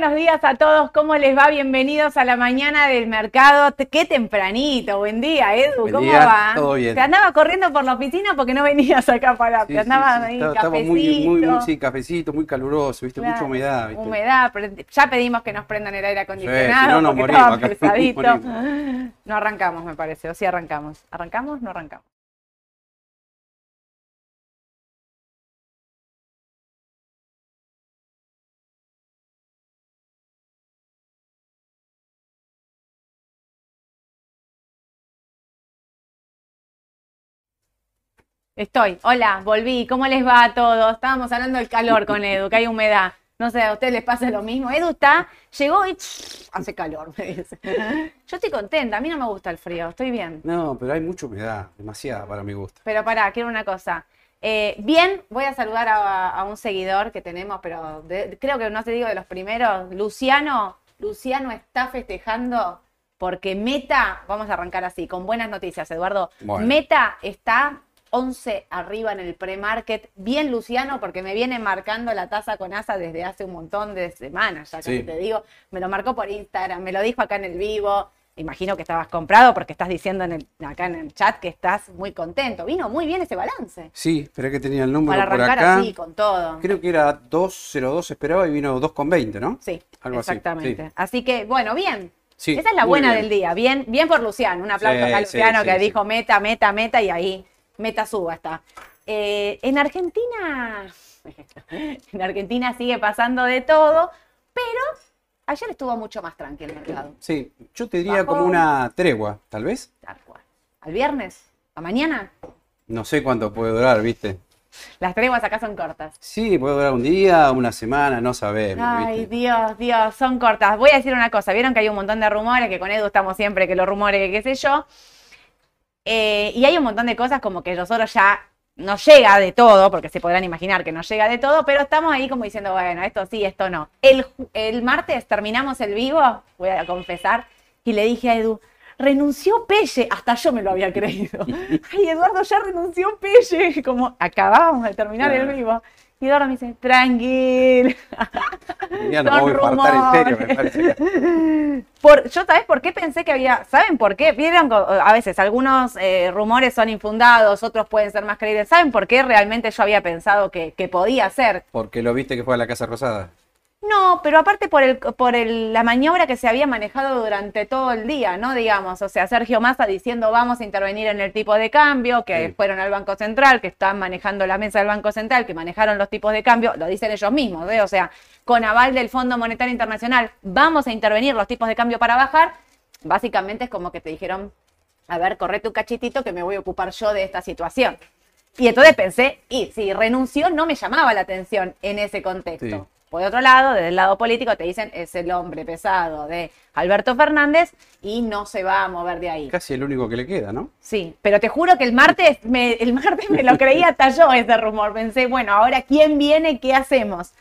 Buenos días a todos, ¿cómo les va? Bienvenidos a la mañana del mercado. Qué tempranito, buen día, Edu, Buen ¿cómo día, va? todo bien. Te andaba corriendo por la oficina porque no venías acá para, Sí, te sí, andaba sí, ahí estaba- estaba muy, muy, cafecito. muy, sí, cafecito, muy caluroso, viste, Claro, mucha humedad, viste. Humedad, ya pedimos que nos prendan el aire acondicionado si no, nos morimos acá, pesadito. morimos. No arrancamos, me parece, o sí arrancamos. ¿Arrancamos? No arrancamos. Estoy. Hola, volví. ¿Cómo les va a todos? Estábamos hablando del calor con Edu, que hay humedad. No sé, a ustedes les pasa lo mismo. Edu está, llegó y hace calor, me dice. Yo estoy contenta, a mí no me gusta el frío, estoy bien. No, pero hay mucha humedad, demasiada para mi gusto. Pero pará, quiero una cosa. Eh, bien, voy a saludar a, a un seguidor que tenemos, pero de- creo que no te digo de los primeros. Luciano, Luciano está festejando porque Meta, vamos a arrancar así, con buenas noticias, Eduardo. Bueno. Meta está 11 arriba en el pre-market. Bien, Luciano, porque me viene marcando la tasa con ASA desde hace un montón de semanas, ya Sí. te digo. Me lo marcó por Instagram, me lo dijo acá en el vivo. Imagino que estabas comprado porque estás diciendo en el, acá en el chat que estás muy contento. Vino muy bien ese balance. Sí, esperé que tenía el número Para por arrancar acá. así, con todo. Creo que era 202 esperaba y vino 2,20, ¿no? Sí, Algo así, exactamente. sí. Así que, bueno, bien. Sí, Esa es la buena bien. del día. Bien, bien por Luciano. Un aplauso Sí, a Luciano sí, que dijo meta, meta, meta y ahí meta suba está. Eh, en Argentina, en Argentina sigue pasando de todo, pero ayer estuvo mucho más tranquilo el mercado. Sí, yo te diría Bajó. como una tregua, tal vez. Tal cual. ¿Al viernes? ¿A mañana? No sé cuánto puede durar, viste. Las treguas acá son cortas. Sí, puede durar un día, una semana, no sabemos, Ay, viste. Dios, Dios, son cortas. Voy a decir una cosa. Vieron que hay un montón de rumores, que con Edu estamos siempre, que los rumores, que qué sé yo. Eh, y hay un montón de cosas como que nosotros ya no llega de todo, porque se podrán imaginar que no llega de todo, pero estamos ahí como diciendo, bueno, esto sí, esto no. El, el martes terminamos el vivo, voy a confesar, y le dije a Edu, renunció Pelle, hasta yo me lo había creído. Ay, Eduardo ya renunció Pelle, como acabábamos de terminar el vivo. Y Eduardo me dice, tranquil. Ya no voy a en serio, me parece. Por, yo, ¿sabes por qué pensé que había? ¿Saben por qué? Vieron co- a veces algunos eh, rumores son infundados, otros pueden ser más creíbles. ¿Saben por qué realmente yo había pensado que, que podía ser? Porque lo viste que fue a la Casa Rosada. No, pero aparte por, el, por el- la maniobra que se había manejado durante todo el día, ¿no? Digamos, o sea, Sergio Massa diciendo vamos a intervenir en el tipo de cambio, que Sí. fueron al Banco Central, que están manejando la mesa del Banco Central, que manejaron los tipos de cambio, lo dicen ellos mismos, ¿eh? O sea, con aval del Fondo Monetario Internacional, vamos a intervenir los tipos de cambio para bajar. Básicamente es como que te dijeron, a ver, correte un cachitito que me voy a ocupar yo de esta situación. Y entonces pensé, y si renunció no me llamaba la atención en ese contexto. Sí. Por otro lado, desde el lado político te dicen es el hombre pesado de Alberto Fernández y no se va a mover de ahí. Casi el único que le queda, ¿no? Sí, pero te juro que el martes me, el martes me lo creía hasta yo ese rumor. Pensé, bueno, ahora quién viene, qué hacemos.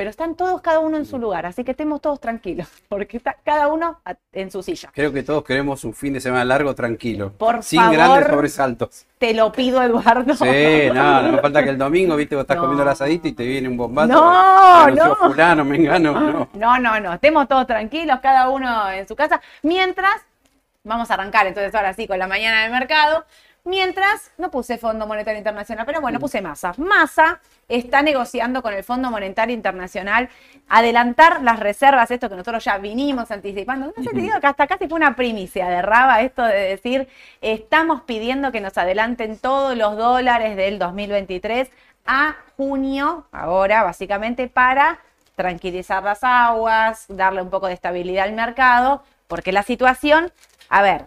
Pero están todos cada uno en su lugar, así que estemos todos tranquilos, porque está cada uno en su silla. Creo que todos queremos un fin de semana largo, tranquilo. Por sin favor. grandes sobresaltos. Te lo pido, Eduardo. Sí, no, no me falta que el domingo, viste, vos estás No. comiendo el asadito y te viene un bombazo. No, Renunció no. fulano, mengano, no. No, no, no, estemos todos tranquilos, cada uno en su casa. Mientras, vamos a arrancar entonces ahora sí con la mañana del mercado. Mientras, no puse Fondo Monetario Internacional, pero bueno, puse Massa. Massa está negociando con el Fondo Monetario Internacional adelantar las reservas, esto que nosotros ya vinimos anticipando. No sé, te digo que hasta casi fue una primicia de Raba esto de decir, estamos pidiendo que nos adelanten todos los dólares del 2023 a junio, ahora básicamente para tranquilizar las aguas, darle un poco de estabilidad al mercado, porque la situación, a ver,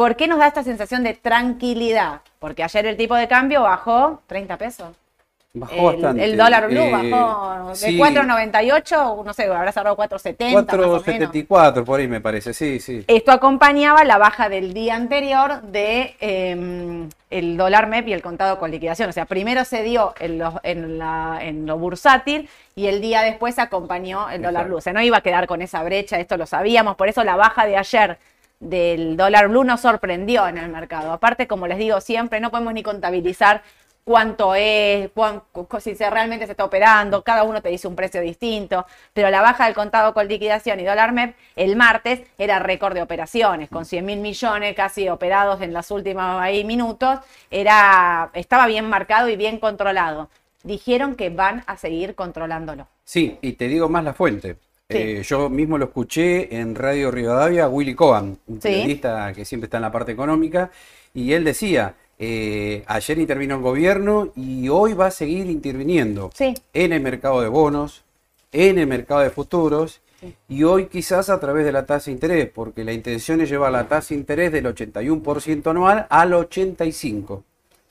¿por qué nos da esta sensación de tranquilidad? Porque ayer el tipo de cambio bajó 30 pesos. Bajó el, bastante. el dólar blue Eh, bajó de sí. 4.98, no sé, habrá cerrado 4.70 más o menos. 4.74 por ahí me parece, sí, sí. Esto acompañaba la baja del día anterior de eh, el dólar MEP y el contado con liquidación. O sea, primero se dio en lo, en la- en lo bursátil y el día después acompañó el dólar Exacto. blue. O sea, no iba a quedar con esa brecha, esto lo sabíamos. Por eso la baja de ayer del dólar blue nos sorprendió en el mercado. Aparte, como les digo siempre, no podemos ni contabilizar cuánto es, si realmente se está operando, cada uno te dice un precio distinto, pero la baja del contado con liquidación y dólar MEP el martes era récord de operaciones, con 100 mil millones casi operados en los últimos ahí minutos, era, estaba bien marcado y bien controlado. Dijeron que van a seguir controlándolo. Sí, y te digo más la fuente. Sí. Eh, yo mismo lo escuché en Radio Rivadavia, Willy Cohen, un Sí. periodista que siempre está en la parte económica, y él decía, eh, ayer intervino el gobierno y hoy va a seguir interviniendo Sí. en el mercado de bonos, en el mercado de futuros, y hoy quizás a través de la tasa de interés, porque la intención es llevar la tasa de interés del 81% anual al 85%.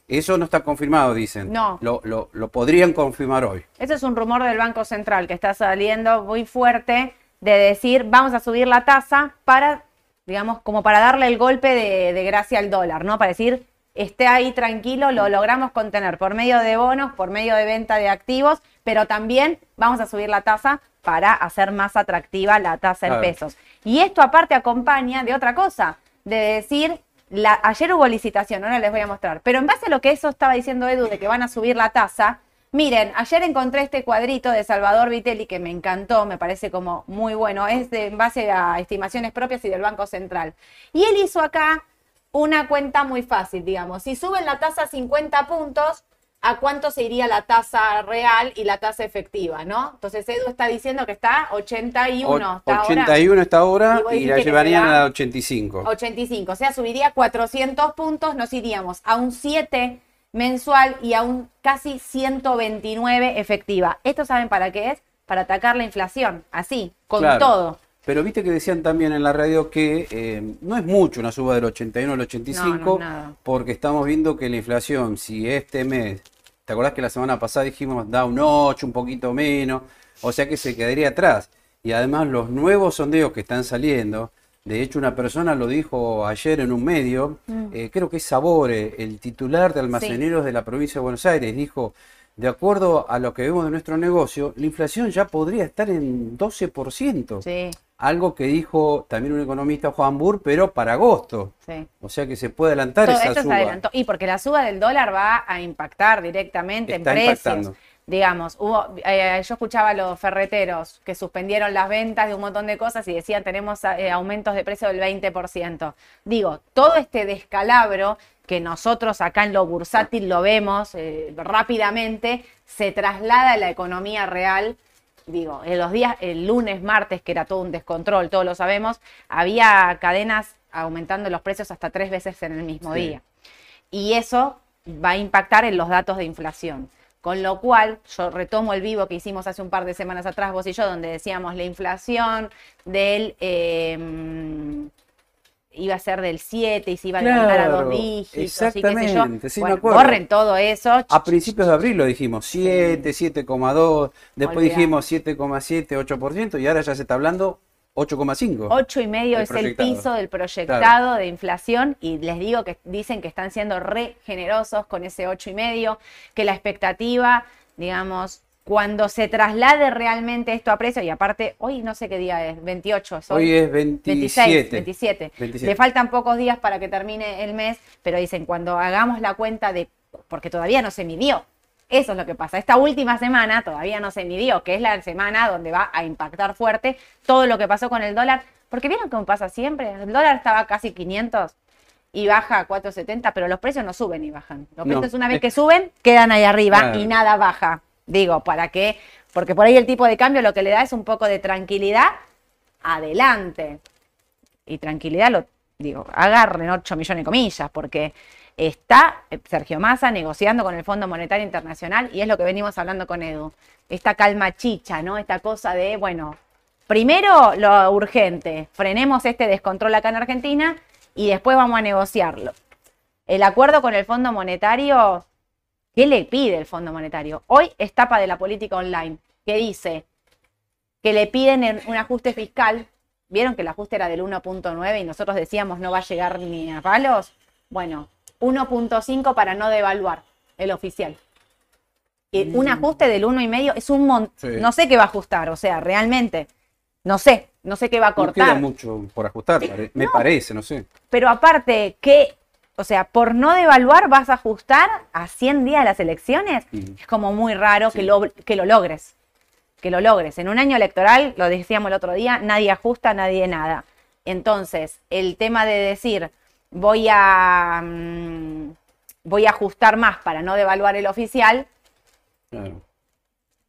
Eso no está confirmado, dicen. No. Lo, lo- lo podrían confirmar hoy. Ese es un rumor del Banco Central que está saliendo muy fuerte de decir vamos a subir la tasa para, digamos, como para darle el golpe de, de gracia al dólar, ¿no? Para decir, esté ahí tranquilo, lo logramos contener por medio de bonos, por medio de venta de activos, pero también vamos a subir la tasa para hacer más atractiva la tasa en pesos. Y esto aparte acompaña de otra cosa, de decir, la, ayer hubo licitación, ahora les voy a mostrar, pero en base a lo que eso estaba diciendo Edu de que van a subir la tasa, miren, ayer encontré este cuadrito de Salvador Vitelli que me encantó, me parece como muy bueno, es de, en base a estimaciones propias y del Banco Central. Y él hizo acá una cuenta muy fácil, digamos, si suben la tasa 50 puntos, ¿a cuánto se iría la tasa real y la tasa efectiva, no? Entonces Edu está diciendo que está 81 O- ahora. 81 está ahora Y y la llevarían a 85. 85, o sea, subiría 400 puntos, nos iríamos a un 7 mensual y a un casi 129 efectiva. ¿Esto saben para qué es? Para atacar la inflación, así, con Claro. todo. Pero viste que decían también en la radio que eh, no es mucho una suba del 81 al 85, No, no es porque estamos viendo que la inflación, si este mes, ¿te acordás que la semana pasada dijimos da un 8, un poquito menos? O sea que se quedaría atrás. Y además los nuevos sondeos que están saliendo, de hecho una persona lo dijo ayer en un medio, Mm. eh, creo que es Sabore, el titular de almaceneros de la provincia de Buenos Aires, dijo, de acuerdo a lo que vemos de nuestro negocio, la inflación ya podría estar en 12%. Sí, Algo que dijo también un economista, Juan Burr, pero para agosto. sí. O sea que se puede adelantar Todo esa esto se suba. adelantó. Y porque la suba del dólar va a impactar directamente Está en precios. impactando. Digamos, hubo, eh, yo escuchaba a los ferreteros que suspendieron las ventas de un montón de cosas y decían tenemos eh, aumentos de precio del 20%. Digo, todo este descalabro que nosotros acá en lo bursátil lo vemos eh, rápidamente, se traslada a la economía real digo, en los días, el lunes, martes, que era todo un descontrol, todos lo sabemos, había cadenas aumentando los precios hasta tres veces en el mismo Sí. día. Y eso va a impactar en los datos de inflación. Con lo cual, yo retomo el vivo que hicimos hace un par de semanas atrás, vos y yo, donde decíamos la inflación del... eh, iba a ser del 7 y se iba a levantar a dos Claro, dígitos y qué sé yo. exactamente, sí, me Bueno, acuerdo. borren todo eso. A principios de abril lo dijimos, 7, 7,2, después Olvidá. dijimos 7,7, 8% y ahora ya se está hablando 8,5. Ocho y medio El es el proyectado. piso del proyectado de inflación y les digo que dicen que están siendo re generosos con ese ocho y medio, que la expectativa, digamos, cuando se traslade realmente esto a precio, y aparte, hoy no sé qué día es, 28, soy- Hoy es 27. 26, 27. 27. Le faltan pocos días para que termine el mes, pero dicen, cuando hagamos la cuenta de, porque todavía no se midió, eso es lo que pasa. Esta última semana todavía no se midió, que es la semana donde va a impactar fuerte todo lo que pasó con el dólar, porque vieron cómo pasa siempre, el dólar estaba casi 500 y baja a 470, pero los precios no suben y bajan. Los No. precios una vez que suben, quedan ahí arriba y nada baja. Digo, ¿para qué? Porque por ahí el tipo de cambio lo que le da es un poco de tranquilidad adelante. Y tranquilidad lo digo, agarren 8 millones de comillas, porque está eh, Sergio Massa negociando con el Fondo Monetario Internacional y es lo que venimos hablando con Edu. Esta calma chicha, ¿no? Esta cosa de, bueno, primero lo urgente, frenemos este descontrol acá en Argentina y después vamos a negociarlo. El acuerdo con el Fondo Monetario ¿Qué le pide el Fondo Monetario? Hoy es tapa de la política online, que dice que le piden en un ajuste fiscal. ¿Vieron que el ajuste era del 1.9 y nosotros decíamos no va a llegar ni a palos? Bueno, 1.5 para no devaluar el oficial. Y un ajuste del 1,5 es un montón. Sí. No sé qué va a ajustar, o sea, realmente. No sé, no sé qué va a No queda cortar. mucho por ajustar, me parece, no sé. Pero aparte, que, o sea, por no devaluar vas a ajustar a 100 días de las elecciones, es como muy raro que, lo, que lo logres. Que lo logres. En un año electoral, lo decíamos el otro día, nadie ajusta, nadie nada. Entonces, el tema de decir, voy a, mm, voy a ajustar más para no devaluar el oficial, Claro.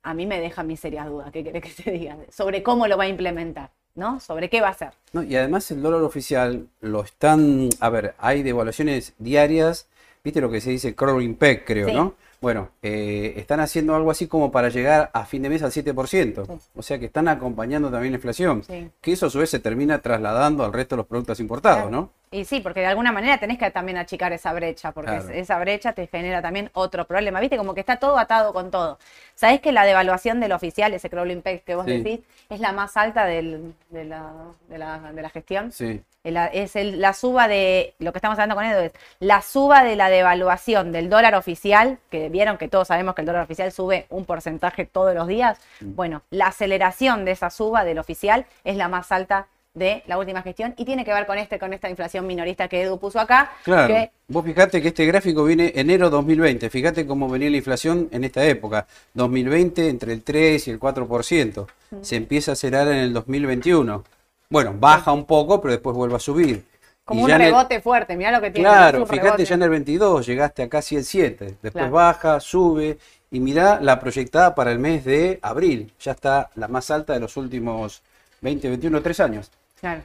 a mí me deja mis serias dudas, ¿qué querés que te diga? Sobre cómo lo va a implementar, ¿no? Sobre qué va a hacer. No, y además el dólar oficial lo están, a ver, hay devaluaciones diarias, viste lo que se dice crawling peg, creo, Sí. ¿no? Bueno, eh, están haciendo algo así como para llegar a fin de mes al 7%, Sí. o sea que están acompañando también la inflación, Sí. que eso a su vez se termina trasladando al resto de los productos importados, Claro. ¿no? Y sí, porque de alguna manera tenés que también achicar esa brecha, porque Claro. esa brecha te genera también otro problema. Viste, como que está todo atado con todo. ¿Sabés que la devaluación del oficial, ese crawling peg que vos Sí. decís, es la más alta del- de, la, de la- de la gestión? Sí, Es el- la suba de, lo que estamos hablando con Edu es la suba de la devaluación del dólar oficial, que vieron que todos sabemos que el dólar oficial sube un porcentaje todos los días. Mm. Bueno, la aceleración de esa suba del oficial es la más alta de la última gestión y tiene que ver con este, con esta inflación minorista que Edu puso acá. claro. que- Vos fijate que este gráfico viene enero 2020, fíjate cómo venía la inflación en esta época, 2020 entre el 3 y el 4%, se empieza a acelerar en el 2021. Bueno, baja un poco, pero después vuelve a subir. como Y un el- rebote fuerte, mirá lo que tiene. Claro, fíjate, rebote. ya en el 22 llegaste a casi el 7, después Claro. baja, sube y mirá la proyectada para el mes de abril, ya está la más alta de los últimos 20, 21, 3 años. Claro.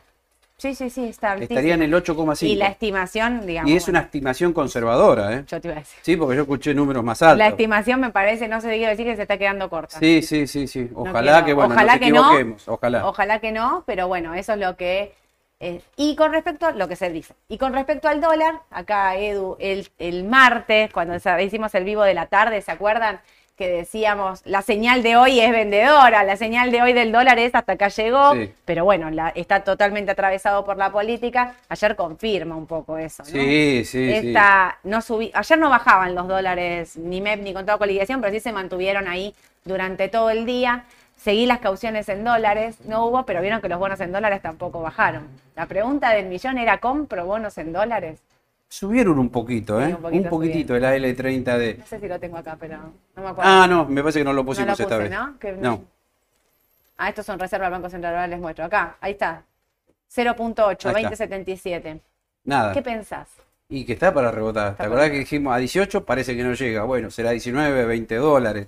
Sí, sí, sí, está altísimo. Estaría en el 8,5. Y la estimación, digamos. Y es una estimación conservadora, ¿eh? Yo te iba a decir. Sí, porque yo escuché números más altos. La estimación me parece, no sé si quiero decir que se está quedando corta. Sí, sí, sí, sí. No Ojalá que, bueno, ojalá nos que no. equivoquemos. Ojalá. Ojalá que no, pero bueno, eso es lo que es. Y con respecto a lo que se dice. Y con respecto al dólar, acá Edu, el, el martes, cuando hicimos el vivo de la tarde, ¿se acuerdan? Que decíamos, la señal de hoy es vendedora, la señal de hoy del dólar es hasta acá llegó, Sí. pero bueno, la- está totalmente atravesado por la política. Ayer confirma un poco eso, ¿no? Sí, sí, sí. Esta, no subí, ayer no bajaban los dólares ni MEP ni con toda coligación, pero sí se mantuvieron ahí durante todo el día. Seguí las cauciones en dólares, no hubo, pero vieron que los bonos en dólares tampoco bajaron. La pregunta del millón era, ¿compro bonos en dólares? Subieron un poquito, Sí, ¿eh? un poquito poquitito el AL30D. No sé si lo tengo acá, pero no me acuerdo. Ah, no, me parece que no lo No pusimos lo esta vez. ¿no? Que- No. Ah, estos son reservas del Banco Central, ahora les muestro. Acá, ahí está. 0.8, Ahí está. 2077. Nada. ¿Qué pensás? Y que está para rebotar. Está ¿Te acordás que dijimos a 18? Parece que no llega. Bueno, será 19, 20 dólares.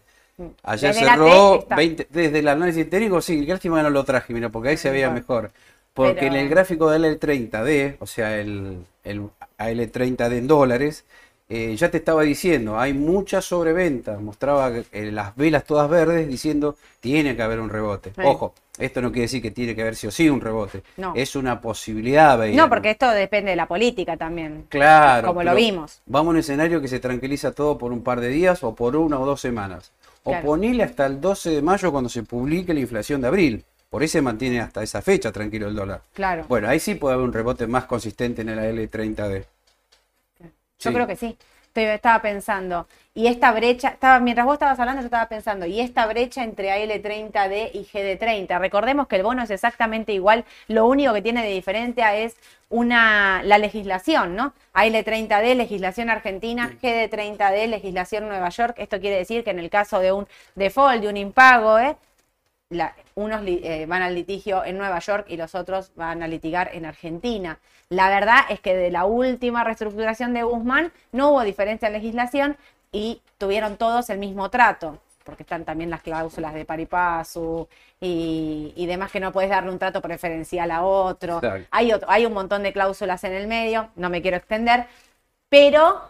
Ayer Desde cerró T está. 20, desde el análisis técnico, sí, lástima que no lo traje, mira, porque ahí se veía mejor. mejor. Porque Pero- en el gráfico del L30D, o sea, el, el AL30D en dólares, eh, ya te estaba diciendo, hay mucha sobreventa. Mostraba eh, las velas todas verdes diciendo, tiene que haber un rebote. Sí. Ojo, esto no quiere decir que tiene que haber sí o sí un rebote. No. Es una posibilidad. No, porque esto depende de la política también. Claro. como lo vimos. Vamos a un escenario que se tranquiliza todo por un par de días o por una o dos semanas. O ponele hasta el 12 de mayo cuando se publique la inflación de abril. Por ahí se mantiene hasta esa fecha tranquilo el dólar. Claro. Bueno, ahí sí puede haber un rebote más consistente en el L30D. Yo Sí. creo que sí. Estaba pensando. Y esta brecha, estaba, mientras vos estabas hablando, yo estaba pensando, y esta brecha entre AL30D y GD30. Recordemos que el bono es exactamente igual, lo único que tiene de diferencia es una, la legislación, ¿no? AL30D, legislación argentina, GD30D, legislación Nueva York. Esto quiere decir que en el caso de un default, de un impago, ¿eh? La- unos eh, van al litigio en Nueva York y los otros van a litigar en Argentina. La verdad es que de la última reestructuración de Guzmán no hubo diferencia en legislación y tuvieron todos el mismo trato, porque están también las cláusulas de paripasu y, y demás que no puedes darle un trato preferencial a otro. Hay, otro- hay un montón de cláusulas en el medio, no me quiero extender, pero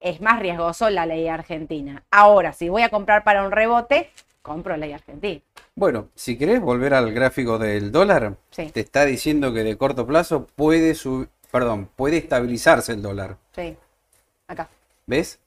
es más riesgoso la ley argentina. Ahora, si voy a comprar para un rebote, compro ley argentina. Bueno, si querés volver al gráfico del dólar, Sí. te está diciendo que de corto plazo puede subir, perdón, puede estabilizarse el dólar. Sí. Acá. ¿Ves?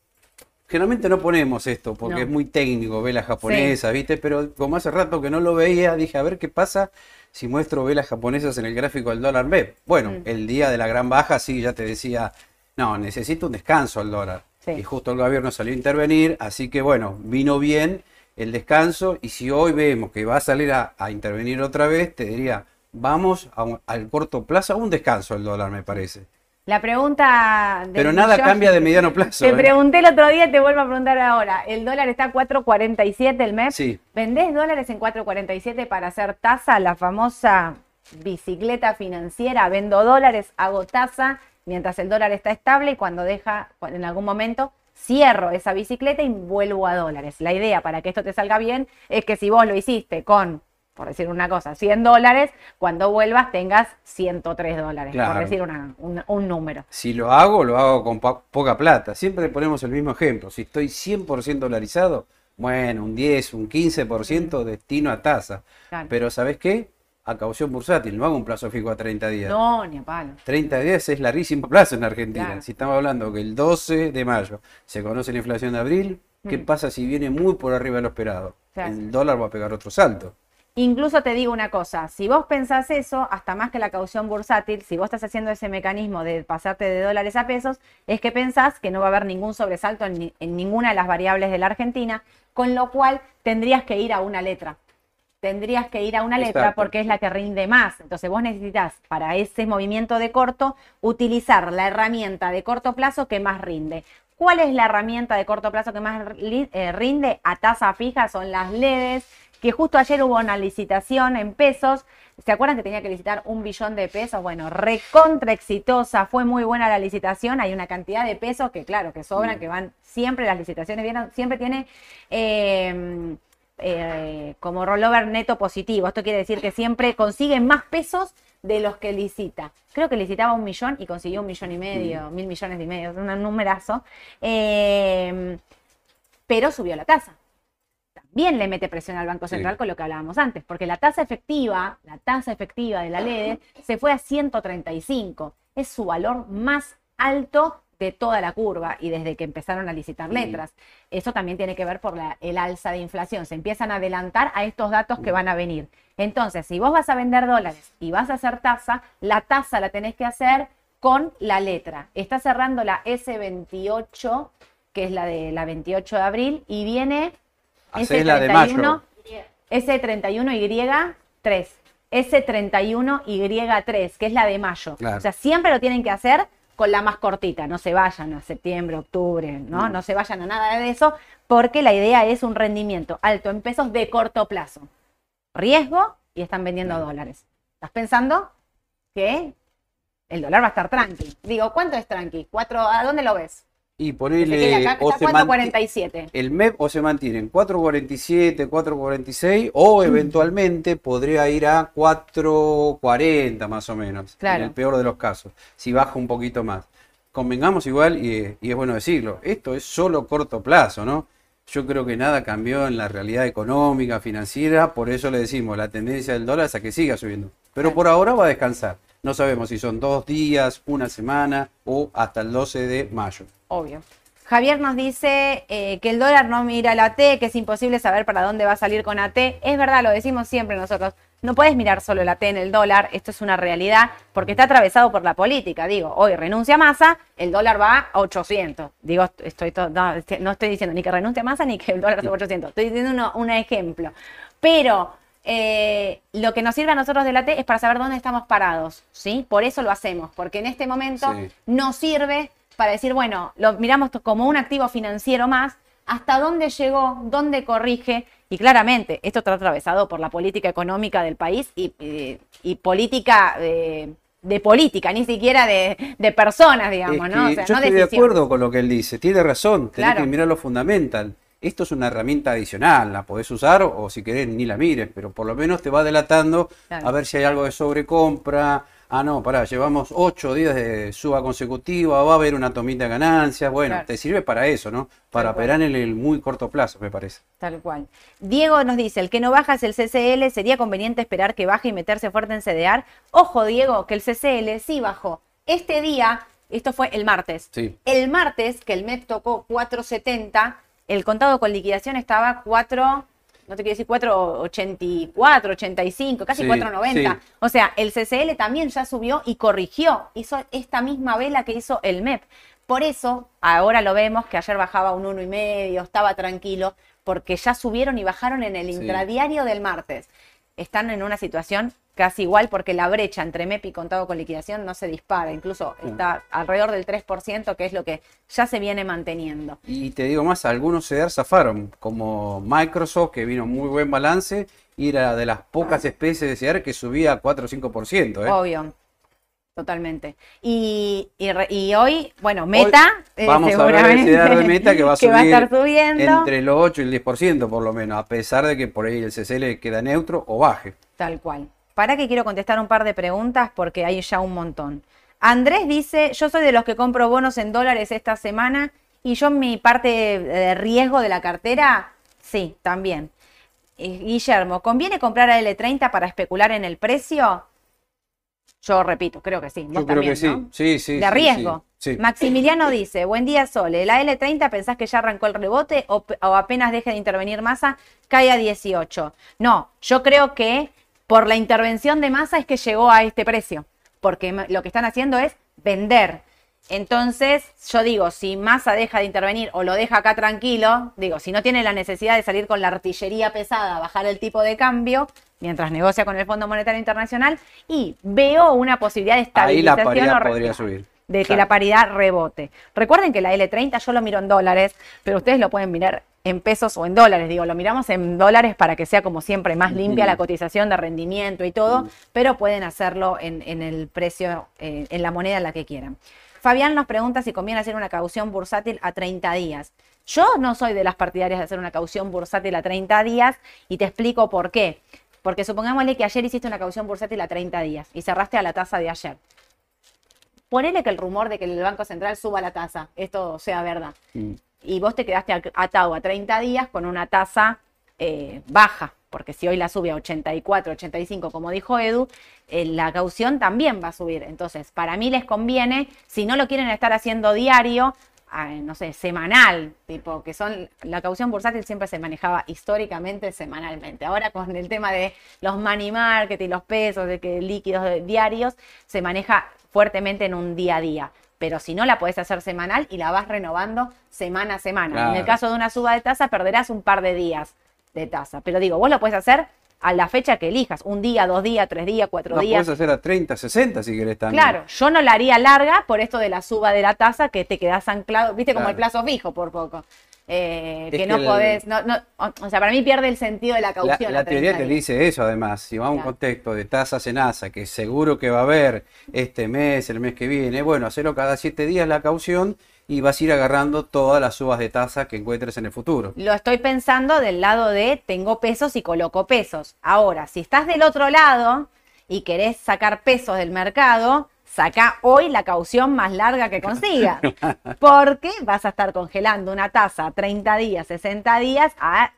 Generalmente no ponemos esto porque No. es muy técnico, velas japonesas, ¿viste? Pero como hace rato que no lo veía, dije, a ver qué pasa si muestro velas japonesas en el gráfico del dólar MEP. Bueno, Mm. el día de la gran baja, sí, ya te decía, no, necesito un descanso al dólar. Sí. Y justo el gobierno salió a intervenir, así que bueno, vino bien el descanso y si hoy vemos que va a salir a, a intervenir otra vez, te diría, vamos a un- al corto plazo a un descanso el dólar, me parece. La pregunta del Pero nada millón- cambia de mediano plazo. Te ¿eh? pregunté el otro día y te vuelvo a preguntar ahora. El dólar está a 4.47 el mes. Sí. ¿Vendés dólares en 4.47 para hacer tasa, la famosa bicicleta financiera? Vendo dólares, hago tasa mientras el dólar está estable y cuando deja, en algún momento cierro esa bicicleta y vuelvo a dólares. La idea para que esto te salga bien es que si vos lo hiciste con, por decir una cosa, 100 dólares, cuando vuelvas tengas 103 dólares, por Claro. decir una- un- un número. Si lo hago, lo hago con po- poca plata. Siempre ponemos el mismo ejemplo. Si estoy 100% dolarizado, bueno, un 10, un 15% destino a tasa. Claro. Pero ¿sabes qué? A caución bursátil, no hago un plazo fijo a 30 días. No, ni a palo. 30 días es larguísimo plazo en Argentina. Claro. Si estamos hablando que el 12 de mayo se conoce la inflación de abril, ¿qué Mm. pasa si viene muy por arriba de lo esperado? Claro. El dólar va a pegar otro salto. Incluso te digo una cosa, si vos pensás eso, hasta más que la caución bursátil, si vos estás haciendo ese mecanismo de pasarte de dólares a pesos, es que pensás que no va a haber ningún sobresalto en ninguna de las variables de la Argentina, con lo cual tendrías que ir a una letra. Tendrías que ir a una letra Exacto. porque es la que rinde más. Entonces vos necesitas para ese movimiento de corto utilizar la herramienta de corto plazo que más rinde. ¿Cuál es la herramienta de corto plazo que más eh, rinde a tasa fija? Son las LEDs, que justo ayer hubo una licitación en pesos. ¿Se acuerdan que tenía que licitar un billón de pesos? Bueno, recontra exitosa, fue muy buena la licitación. Hay una cantidad de pesos que, claro, que sobran, que van siempre, las licitaciones vienen, siempre tiene eh, eh, como rollover neto positivo. Esto quiere decir que siempre consigue más pesos de los que licita. Creo que licitaba un millón y consiguió un millón y medio, mil millones y medio, es un numerazo. Eh, pero subió la tasa también le mete presión al Banco Sí. Central con lo que hablábamos antes, porque la tasa efectiva, la tasa efectiva de la LED se fue a 135, es su valor más alto de toda la curva y desde que empezaron a licitar letras. Eso también tiene que ver por la- el alza de inflación, se empiezan a adelantar a estos datos que van a venir. Entonces, si vos vas a vender dólares y vas a hacer tasa, la tasa la tenés que hacer con la letra. Está cerrando la S28, que es la de la 28 de abril, y viene Hacés la de mayo. S31Y3. S31Y3, que es la de mayo. Claro. O sea, siempre lo tienen que hacer con la más cortita. No se vayan a septiembre, octubre, ¿no? Mm. No se vayan a nada de eso, porque la idea es un rendimiento alto en pesos de corto plazo. Riesgo y están vendiendo dólares. ¿Estás pensando que el dólar va a estar tranqui? Digo, ¿cuánto es tranqui? ¿Cuatro, ¿A dónde lo ves? Y que o se manti- 4.47. el MEP o se mantiene en 4.47, 4.46 o Mm. eventualmente podría ir a 4.40 más o menos, Claro. en el peor de los casos, si baja un poquito más. Convengamos igual, y, y es bueno decirlo, esto es solo corto plazo, ¿no? Yo creo que nada cambió en la realidad económica, financiera, por eso le decimos, la tendencia del dólar es a que siga subiendo. Pero por ahora va a descansar. No sabemos si son dos días, una semana o hasta el 12 de mayo. Obvio. Javier nos dice eh, que el dólar no mira la T, que es imposible saber para dónde va a salir con AT. Es verdad, lo decimos siempre nosotros. No puedes mirar solo la T en el dólar, esto es una realidad, porque está atravesado por la política. Digo, hoy renuncia Massa, el dólar va a 800. Digo, estoy no, este- no estoy diciendo ni que renuncia Massa ni que el dólar suba a 800. Estoy diciendo uno- un ejemplo. Pero eh, lo que nos sirve a nosotros de la T es para saber dónde estamos parados, ¿sí? Por eso lo hacemos, porque en este momento Sí. nos sirve para decir, bueno, lo miramos como un activo financiero más, hasta dónde llegó, dónde corrige, y claramente esto está atravesado por la política económica del país y, y- y política eh, de política, ni siquiera de, de personas, digamos, Es ¿no? O que sea, yo no estoy de acuerdo con lo que él dice, tiene razón, tenés Claro. que mirar lo fundamental. Esto es una herramienta adicional, la podés usar o, si querés ni la mires, pero por lo menos te va delatando Claro. a ver si hay algo de sobrecompra. Ah, no, pará, llevamos ocho días de suba consecutiva, va a haber una tomita de ganancias. Bueno, Claro. te sirve para eso, ¿no? Para operar en el muy corto plazo, me parece. Tal cual. Diego nos dice, el que no baja es el CCL, ¿sería conveniente esperar que baje y meterse fuerte en CDR? Ojo, Diego, que el CCL sí bajó. Este día esto fue el martes. Sí. El martes, que el MEP tocó 4.70, el contado con liquidación estaba 4, no te quiero decir 4.84, 85, casi Sí, 4.90. sí. O sea, el CCL también ya subió y corrigió. Hizo esta misma vela que hizo el MEP. Por eso, ahora lo vemos que ayer bajaba un 1,5, estaba tranquilo, porque ya subieron y bajaron en el Sí. intradiario del martes. Están en una situación casi igual porque la brecha entre MEP y contado con liquidación no se dispara, incluso está alrededor del 3%, que es lo que ya se viene manteniendo. Y te digo más, algunos CEDAR zafaron, como Microsoft, que vino muy buen balance, y era de las pocas especies de CEDAR que subía a 4 o 5%. ¿eh? Obvio. Totalmente. Y, y re- y hoy, bueno, Meta, eh, Vamos a CEDAR de Meta que va a subir estar subiendo. entre los 8 y el 10% por lo menos, a pesar de que por ahí el CCL queda neutro o baje. Tal cual. Para que quiero contestar un par de preguntas porque hay ya un montón. Andrés dice, yo soy de los que compro bonos en dólares esta semana y yo mi parte de riesgo de la cartera, sí, también. Eh, Guillermo, ¿conviene comprar a L30 para especular en el precio? Yo repito, creo que sí. Vos Yo creo también, que sí. ¿no? Sí, sí. de sí, riesgo. sí. Maximiliano dice, buen día Sole, ¿la L30 pensás que ya arrancó el rebote o, o apenas deje de intervenir masa, cae a 18? No, yo creo que por la intervención de masa es que llegó a este precio, porque lo que están haciendo es vender. Entonces, yo digo, si masa deja de intervenir o lo deja acá tranquilo, digo, si no tiene la necesidad de salir con la artillería pesada, bajar el tipo de cambio, mientras negocia con el Fondo Monetario Internacional, y veo una posibilidad de Ahí la estabilización paridad o podría subir. de que la paridad rebote. Recuerden que la L30 yo lo miro en dólares, pero ustedes lo pueden mirar en pesos o en dólares. Digo, lo miramos en dólares para que sea como siempre más limpia la cotización de rendimiento y todo, pero pueden hacerlo en, en el precio, eh, en la moneda en la que quieran. Fabián nos pregunta si conviene hacer una caución bursátil a 30 días. Yo no soy de las partidarias de hacer una caución bursátil a 30 días y te explico por qué. Porque supongámosle que ayer hiciste una caución bursátil a 30 días y cerraste a la tasa de ayer ponele que el rumor de que el Banco Central suba la tasa, esto sea verdad. Mm. Y vos te quedaste atado a 30 días con una tasa eh, baja, porque si hoy la sube a 84, 85, como dijo Edu, eh, la caución también va a subir. Entonces, para mí les conviene, si no lo quieren estar haciendo diario, ah, no sé, semanal, tipo, que son, la caución bursátil siempre se manejaba históricamente semanalmente. Ahora con el tema de los money market y los pesos, de que líquidos de- diarios, se maneja fuertemente en un día a día. Pero si no, la podés hacer semanal y la vas renovando semana a semana. En el caso de una suba de tasa, perderás un par de días de tasa. Pero digo, vos lo puedes hacer a la fecha que elijas, un día, dos días, tres días, cuatro La días. puedes hacer a 30, 60 si querés también. Claro, yo no la haría larga por esto de la suba de la tasa que te quedás anclado, viste como el plazo fijo por poco. Eh, que que no el- podés, no, no, o sea, para mí pierde el sentido de la La, caución. la a 30 teoría te dice eso además, si va a un Claro. contexto de tasas en ASA, que seguro que va a haber este mes, el mes que viene, bueno, hacerlo cada siete días la caución y vas a ir agarrando todas las subas de tasa que encuentres en el futuro. Lo estoy pensando del lado de tengo pesos y coloco pesos. Ahora, si estás del otro lado y querés sacar pesos del mercado, saca hoy la caución más larga que consigas. Porque vas a estar congelando una tasa a 30 días, 60 días, a-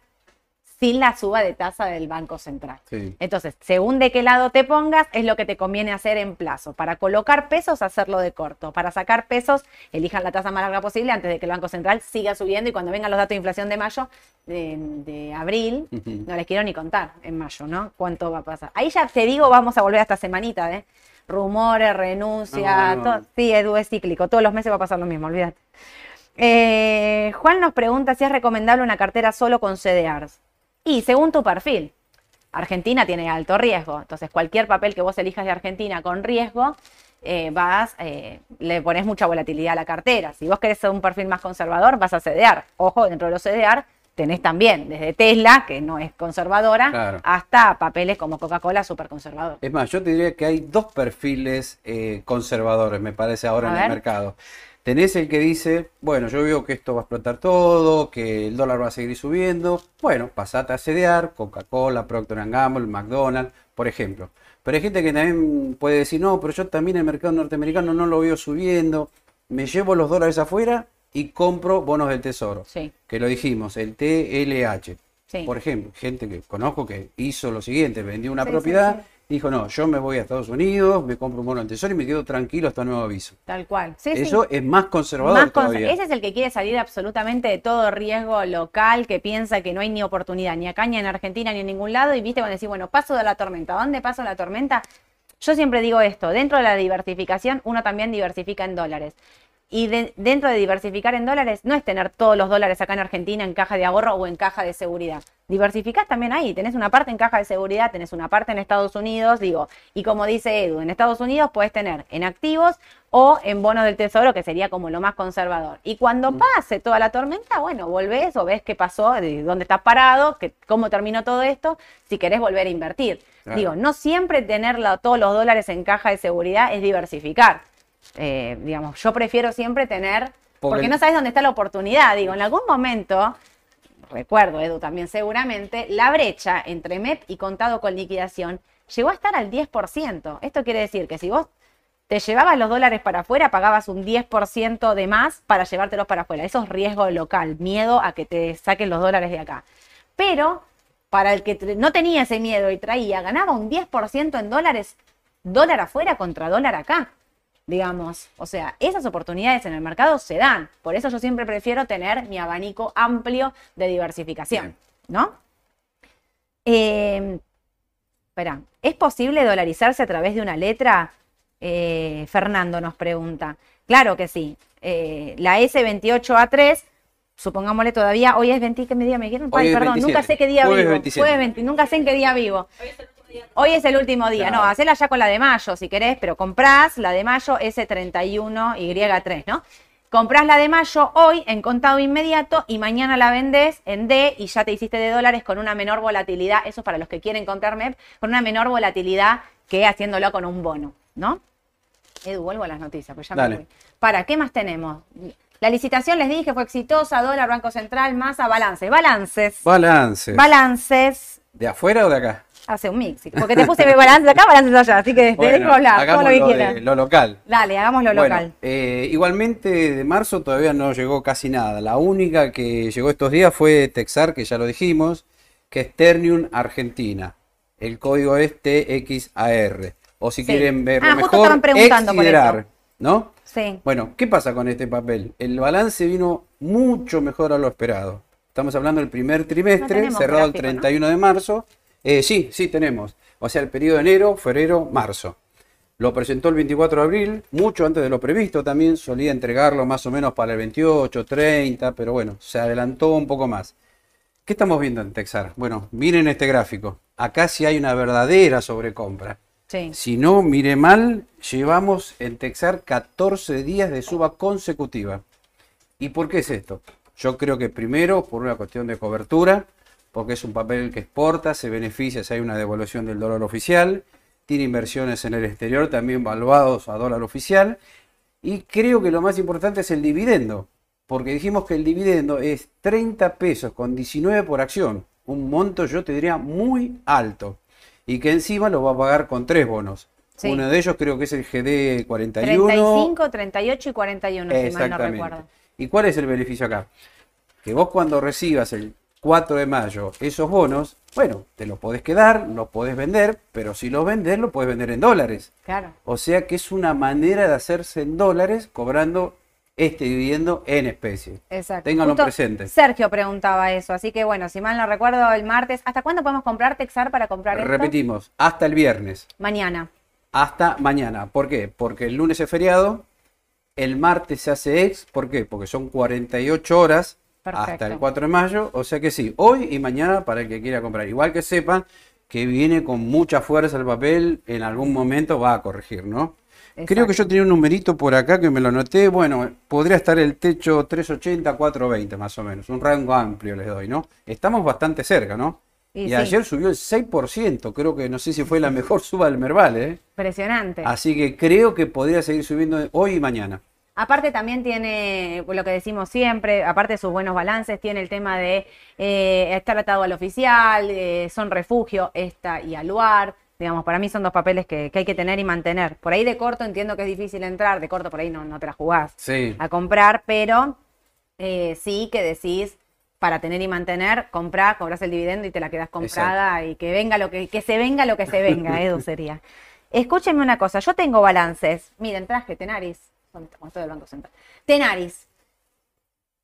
sin la suba de tasa del Banco Central. Sí. Entonces, según de qué lado te pongas, es lo que te conviene hacer en plazo. Para colocar pesos, hacerlo de corto. Para sacar pesos, elijan la tasa más larga posible antes de que el Banco Central siga subiendo y cuando vengan los datos de inflación de mayo, de, de abril, no les quiero ni contar en mayo, ¿no? ¿Cuánto va a pasar? Ahí ya te digo, vamos a volver a esta semanita, ¿eh? Rumores, renuncia, No, no. todo. Sí, Edu, es cíclico. Todos los meses va a pasar lo mismo, olvídate. Eh, Juan nos pregunta si es recomendable una cartera solo con CDRs. Y según tu perfil, Argentina tiene alto riesgo. Entonces, cualquier papel que vos elijas de Argentina con riesgo, eh, vas, eh, le pones mucha volatilidad a la cartera. Si vos querés un perfil más conservador, vas a CDR. Ojo, dentro de los CDR tenés también desde Tesla, que no es conservadora, Claro. hasta papeles como Coca-Cola, súper conservador. Es más, yo te diría que hay dos perfiles eh, conservadores, me parece, ahora A en ver. el mercado. Tenés el que dice, bueno, yo veo que esto va a explotar todo, que el dólar va a seguir subiendo. Bueno, pasate a CDR, Coca-Cola, Procter Gamble, McDonald's, por ejemplo. Pero hay gente que también puede decir, no, pero yo también el mercado norteamericano no lo veo subiendo. Me llevo los dólares afuera y compro bonos del tesoro. Sí. Que lo dijimos, el TLH. Sí. Por ejemplo, gente que conozco que hizo lo siguiente, vendió una sí, propiedad dijo, no, yo me voy a Estados Unidos, me compro un bono del tesoro y me quedo tranquilo hasta nuevo aviso. Tal cual. Sí, sí. Eso es más conservador Más todavía. ese es el que quiere salir absolutamente de todo riesgo local, que piensa que no hay ni oportunidad, ni acá, ni en Argentina, ni en ningún lado. Y viste cuando decís, bueno, paso de la tormenta. ¿Dónde paso la tormenta? Yo siempre digo esto, dentro de la diversificación, uno también diversifica en dólares. Y de- dentro de diversificar en dólares, no es tener todos los dólares acá en Argentina en caja de ahorro o en caja de seguridad. Diversificás también ahí. Tenés una parte en caja de seguridad, tenés una parte en Estados Unidos, digo. Y como dice Edu, en Estados Unidos puedes tener en activos o en bonos del tesoro, que sería como lo más conservador. Y cuando pase toda la tormenta, bueno, volvés o ves qué pasó, de dónde estás parado, que, cómo terminó todo esto, si querés volver a invertir. Claro. Digo, no siempre tener la- todos los dólares en caja de seguridad es diversificar. Eh, digamos, yo prefiero siempre tener, Porque no sabes dónde está la oportunidad. Digo, en algún momento, recuerdo, Edu, también seguramente, la brecha entre MEP y contado con liquidación llegó a estar al 10%. Esto quiere decir que si vos te llevabas los dólares para afuera, pagabas un 10% de más para llevártelos para afuera. Eso es riesgo local, miedo a que te saquen los dólares de acá. Pero para el que no tenía ese miedo y traía, ganaba un 10% en dólares, dólar afuera contra dólar acá, digamos. O sea, esas oportunidades en el mercado se dan. Por eso yo siempre prefiero tener mi abanico amplio de diversificación, ¿no? Eh, espera, ¿es posible dolarizarse a través de una letra? Eh, Fernando nos pregunta. Claro que sí. Eh, la S28A3, supongámosle todavía, hoy es 20, ¿qué día me dijeron? Hoy Ay, es perdón, 27. nunca sé qué día Jueves vivo. 27. Jueves 20, nunca sé en qué día vivo. Hoy es el último día, no, hacela ya con la de mayo si querés, pero comprás la de mayo S31Y3, ¿no? Comprás la de mayo hoy en contado inmediato y mañana la vendés en D y ya te hiciste de dólares con una menor volatilidad, eso es para los que quieren comprar MEP, con una menor volatilidad que haciéndolo con un bono, ¿no? Edu, vuelvo a las noticias, pues ya me Dale. voy. Para, ¿qué más tenemos? La licitación, les dije, fue exitosa, dólar, Banco Central, masa, balances. Balances. Balance. Balances. ¿De afuera o de acá? Hace un mix, porque te puse balances acá, balances allá, así que te Bueno, dejo hablar, todo lo que quieras. lo local. Dale, hagamos lo Bueno, local. eh, igualmente de marzo todavía no llegó casi nada. La única que llegó estos días fue Texar, que ya lo dijimos, que es Ternium Argentina. El código es TXAR. O si Sí. quieren verlo Ah, justo mejor, estaban preguntando por Exsiderar, eso. ¿no? Sí. Bueno, ¿qué pasa con este papel? El balance vino mucho mejor a lo esperado. Estamos hablando del primer trimestre, cerrado el gráfico, ¿no? 31 de marzo. Eh, sí, sí tenemos. O sea, el periodo de enero, febrero, marzo. Lo presentó el 24 de abril, mucho antes de lo previsto también. Solía entregarlo más o menos para el 28, 30, pero bueno, se adelantó un poco más. ¿Qué estamos viendo en Texar? Bueno, miren este gráfico. Acá sí hay una verdadera sobrecompra. Sí. Si no mire mal, llevamos en Texar 14 días de suba consecutiva. ¿Y por qué es esto? Yo creo que primero por una cuestión de cobertura, porque es un papel que exporta, se beneficia si hay una devaluación del dólar oficial, tiene inversiones en el exterior también valuados a dólar oficial, y creo que lo más importante es el dividendo, porque dijimos que el dividendo es 30 pesos con 19 por acción, un monto yo te diría muy alto, y que encima lo va a pagar con tres bonos. Sí. Uno de ellos creo que es el GD 41. 35, 38 y 41, si mal no recuerdo. ¿Y cuál es el beneficio acá? Que vos cuando recibas el 4 de mayo esos bonos, bueno, te los podés quedar, los podés vender, pero si los vendés, los podés vender en dólares. Claro. O sea que es una manera de hacerse en dólares cobrando este dividendo en especie. Exacto. Ténganlo Justo presente. Sergio preguntaba eso, así que bueno, si mal no recuerdo, el martes. ¿Hasta cuándo podemos comprar Texar para comprar esto? Repetimos, hasta el viernes, Mañana. hasta mañana. ¿Por qué? Porque el lunes es feriado, el martes se hace ex, ¿por qué? Porque son 48 horas hasta el 4 de mayo, o sea que sí, hoy y mañana para el que quiera comprar. Igual que sepan que viene con mucha fuerza el papel, en algún momento va a corregir, ¿no? Creo que yo tenía un numerito por acá que me lo anoté, bueno, podría estar el techo 380, 420 más o menos, un rango amplio les doy, ¿no? Estamos bastante cerca, ¿no? Y Y, sí. ayer subió el 6%, creo que no sé si fue la mejor suba del Merval, ¿eh? Impresionante. Así que creo que podría seguir subiendo hoy y mañana. Aparte también tiene lo que decimos siempre, aparte de sus buenos balances, tiene el tema de eh, estar atado al oficial, eh, son refugio, esta y aluar. Digamos, para mí son dos papeles que, que hay que tener y mantener. Por ahí de corto entiendo que es difícil entrar, de corto por ahí no, no te la jugás Sí. a comprar, pero eh, sí que decís, para tener y mantener, comprá, cobras el dividendo y te la quedas comprada y que venga lo que, que se venga lo que se venga, Edu sería. Escúchenme una cosa, yo tengo balances. Miren, traje Tenaris, con con todo el Banco Central. Tenaris.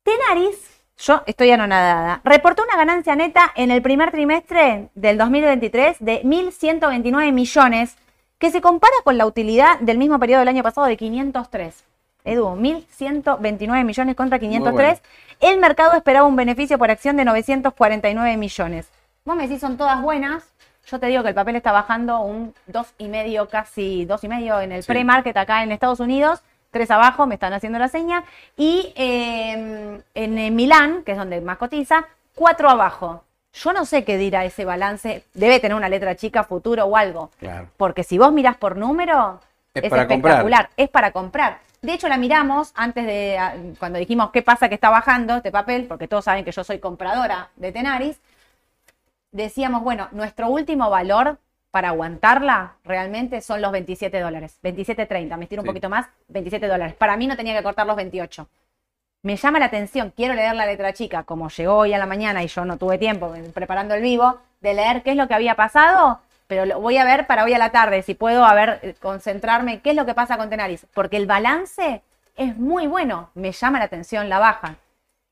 Tenaris, yo estoy anonadada, reportó una ganancia neta en el primer trimestre del 2023 de 1.129 millones, que se compara con la utilidad del mismo periodo del año pasado de 503. Edu, 1.129 millones contra 503. El mercado esperaba un beneficio por acción de 949 millones. Vos me decís, son todas buenas. Yo te digo que el papel está bajando un 2,5, casi 2,5 en el Sí. pre-market acá en Estados Unidos. Tres abajo, me están haciendo la seña. Y eh, en eh, Milán, que es donde más cotiza, cuatro abajo. Yo no sé qué dirá ese balance. Debe tener una letra chica, futuro o algo. Claro. Porque si vos mirás por número, Es es, para espectacular. comprar. Es para comprar. De hecho, la miramos antes de, a- cuando dijimos qué pasa que está bajando este papel, porque todos saben que yo soy compradora de Tenaris. Decíamos, bueno, nuestro último valor para aguantarla realmente son los 27 dólares. 27.30, me estiro un Sí. poquito más, 27 dólares. Para mí no tenía que cortar los 28. Me llama la atención, quiero leer la letra chica, como llegó hoy a la mañana y yo no tuve tiempo preparando el vivo, de leer qué es lo que había pasado, pero lo voy a ver para hoy a la tarde, si puedo a ver, eh, concentrarme, qué es lo que pasa con Tenaris, porque el balance es muy bueno, me llama la atención la baja.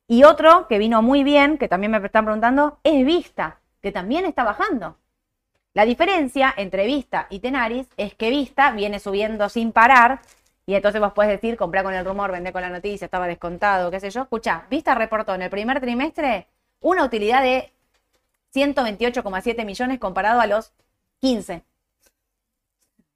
Y otro que vino muy bien, que también me están preguntando, es Vista, que también está bajando. La diferencia entre Vista y Tenaris es que Vista viene subiendo sin parar y entonces vos podés decir, comprá con el rumor, vendé con la noticia, estaba descontado, qué sé yo. Escuchá, Vista reportó en el primer trimestre una utilidad de 128,7 millones comparado a los 15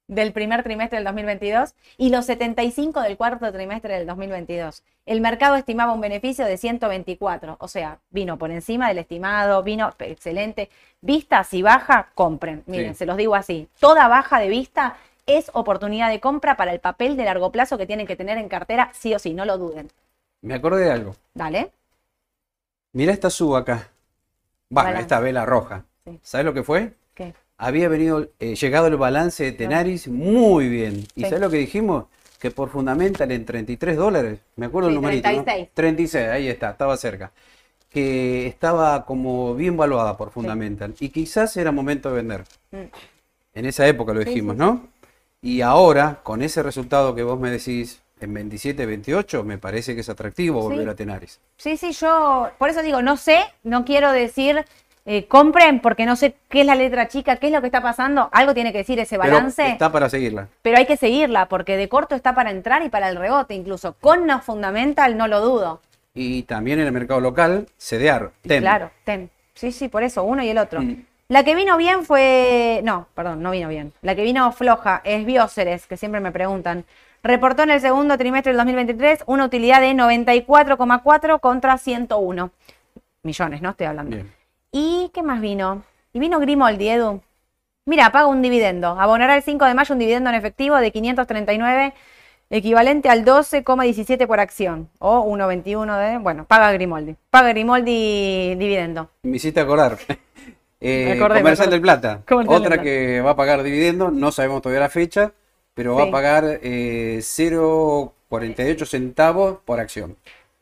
del primer trimestre del 2022 y los 75 del cuarto trimestre del 2022. El mercado estimaba un beneficio de 124, o sea, vino por encima del estimado, vino excelente. Vista, si baja, compren. Miren, Sí. se los digo así, toda baja de vista es oportunidad de compra para el papel de largo plazo que tienen que tener en cartera, sí o sí, no lo duden. Me acordé de algo. Dale. Mira esta suba acá. Baja, Balance. esta vela roja. Sí. ¿Sabes lo que fue? Había venido, eh, llegado el balance de Tenaris muy bien. ¿Y Sí. sabes lo que dijimos? Que por Fundamental en 33 dólares, me acuerdo el numerito, ¿no? 36. 36, ahí está, estaba cerca. Que estaba como bien valuada por Fundamental. Y quizás era momento de vender. Mm. En esa época lo dijimos, ¿no? Y ahora, con ese resultado que vos me decís en 27, 28, me parece que es atractivo Sí. volver a Tenaris. Sí, sí, yo por eso digo, no sé, no quiero decir eh, compren porque no sé qué es la letra chica, qué es lo que está pasando. Algo tiene que decir ese Pero balance, pero, está para seguirla. hay que seguirla porque de corto está para entrar y para el rebote incluso. Con no fundamental no lo dudo. Y también en el mercado local, CDR, TEM. Claro, TEM. Sí, sí, por eso, uno y el otro. Mm. La que vino bien fue. No, perdón, no vino bien. La que vino floja es Bioceres, que siempre me preguntan. Reportó en el segundo trimestre del 2023 una utilidad de 94,4 contra 101 millones, ¿no? Estoy hablando. Bien. ¿Y qué más vino? Y vino Grimoldi, Edu. Mira, paga un dividendo. Abonará el 5 de mayo un dividendo en efectivo de 539, equivalente al 12,17 por acción. O 1,21 de. Bueno, paga Grimoldi. Paga Grimoldi dividendo. Me hiciste acordar. Eh, acordé, Comercial del Plata. Comercial del Otra Plata. que va a pagar dividendo, no sabemos todavía la fecha, pero va a pagar eh, 0,48 centavos por acción.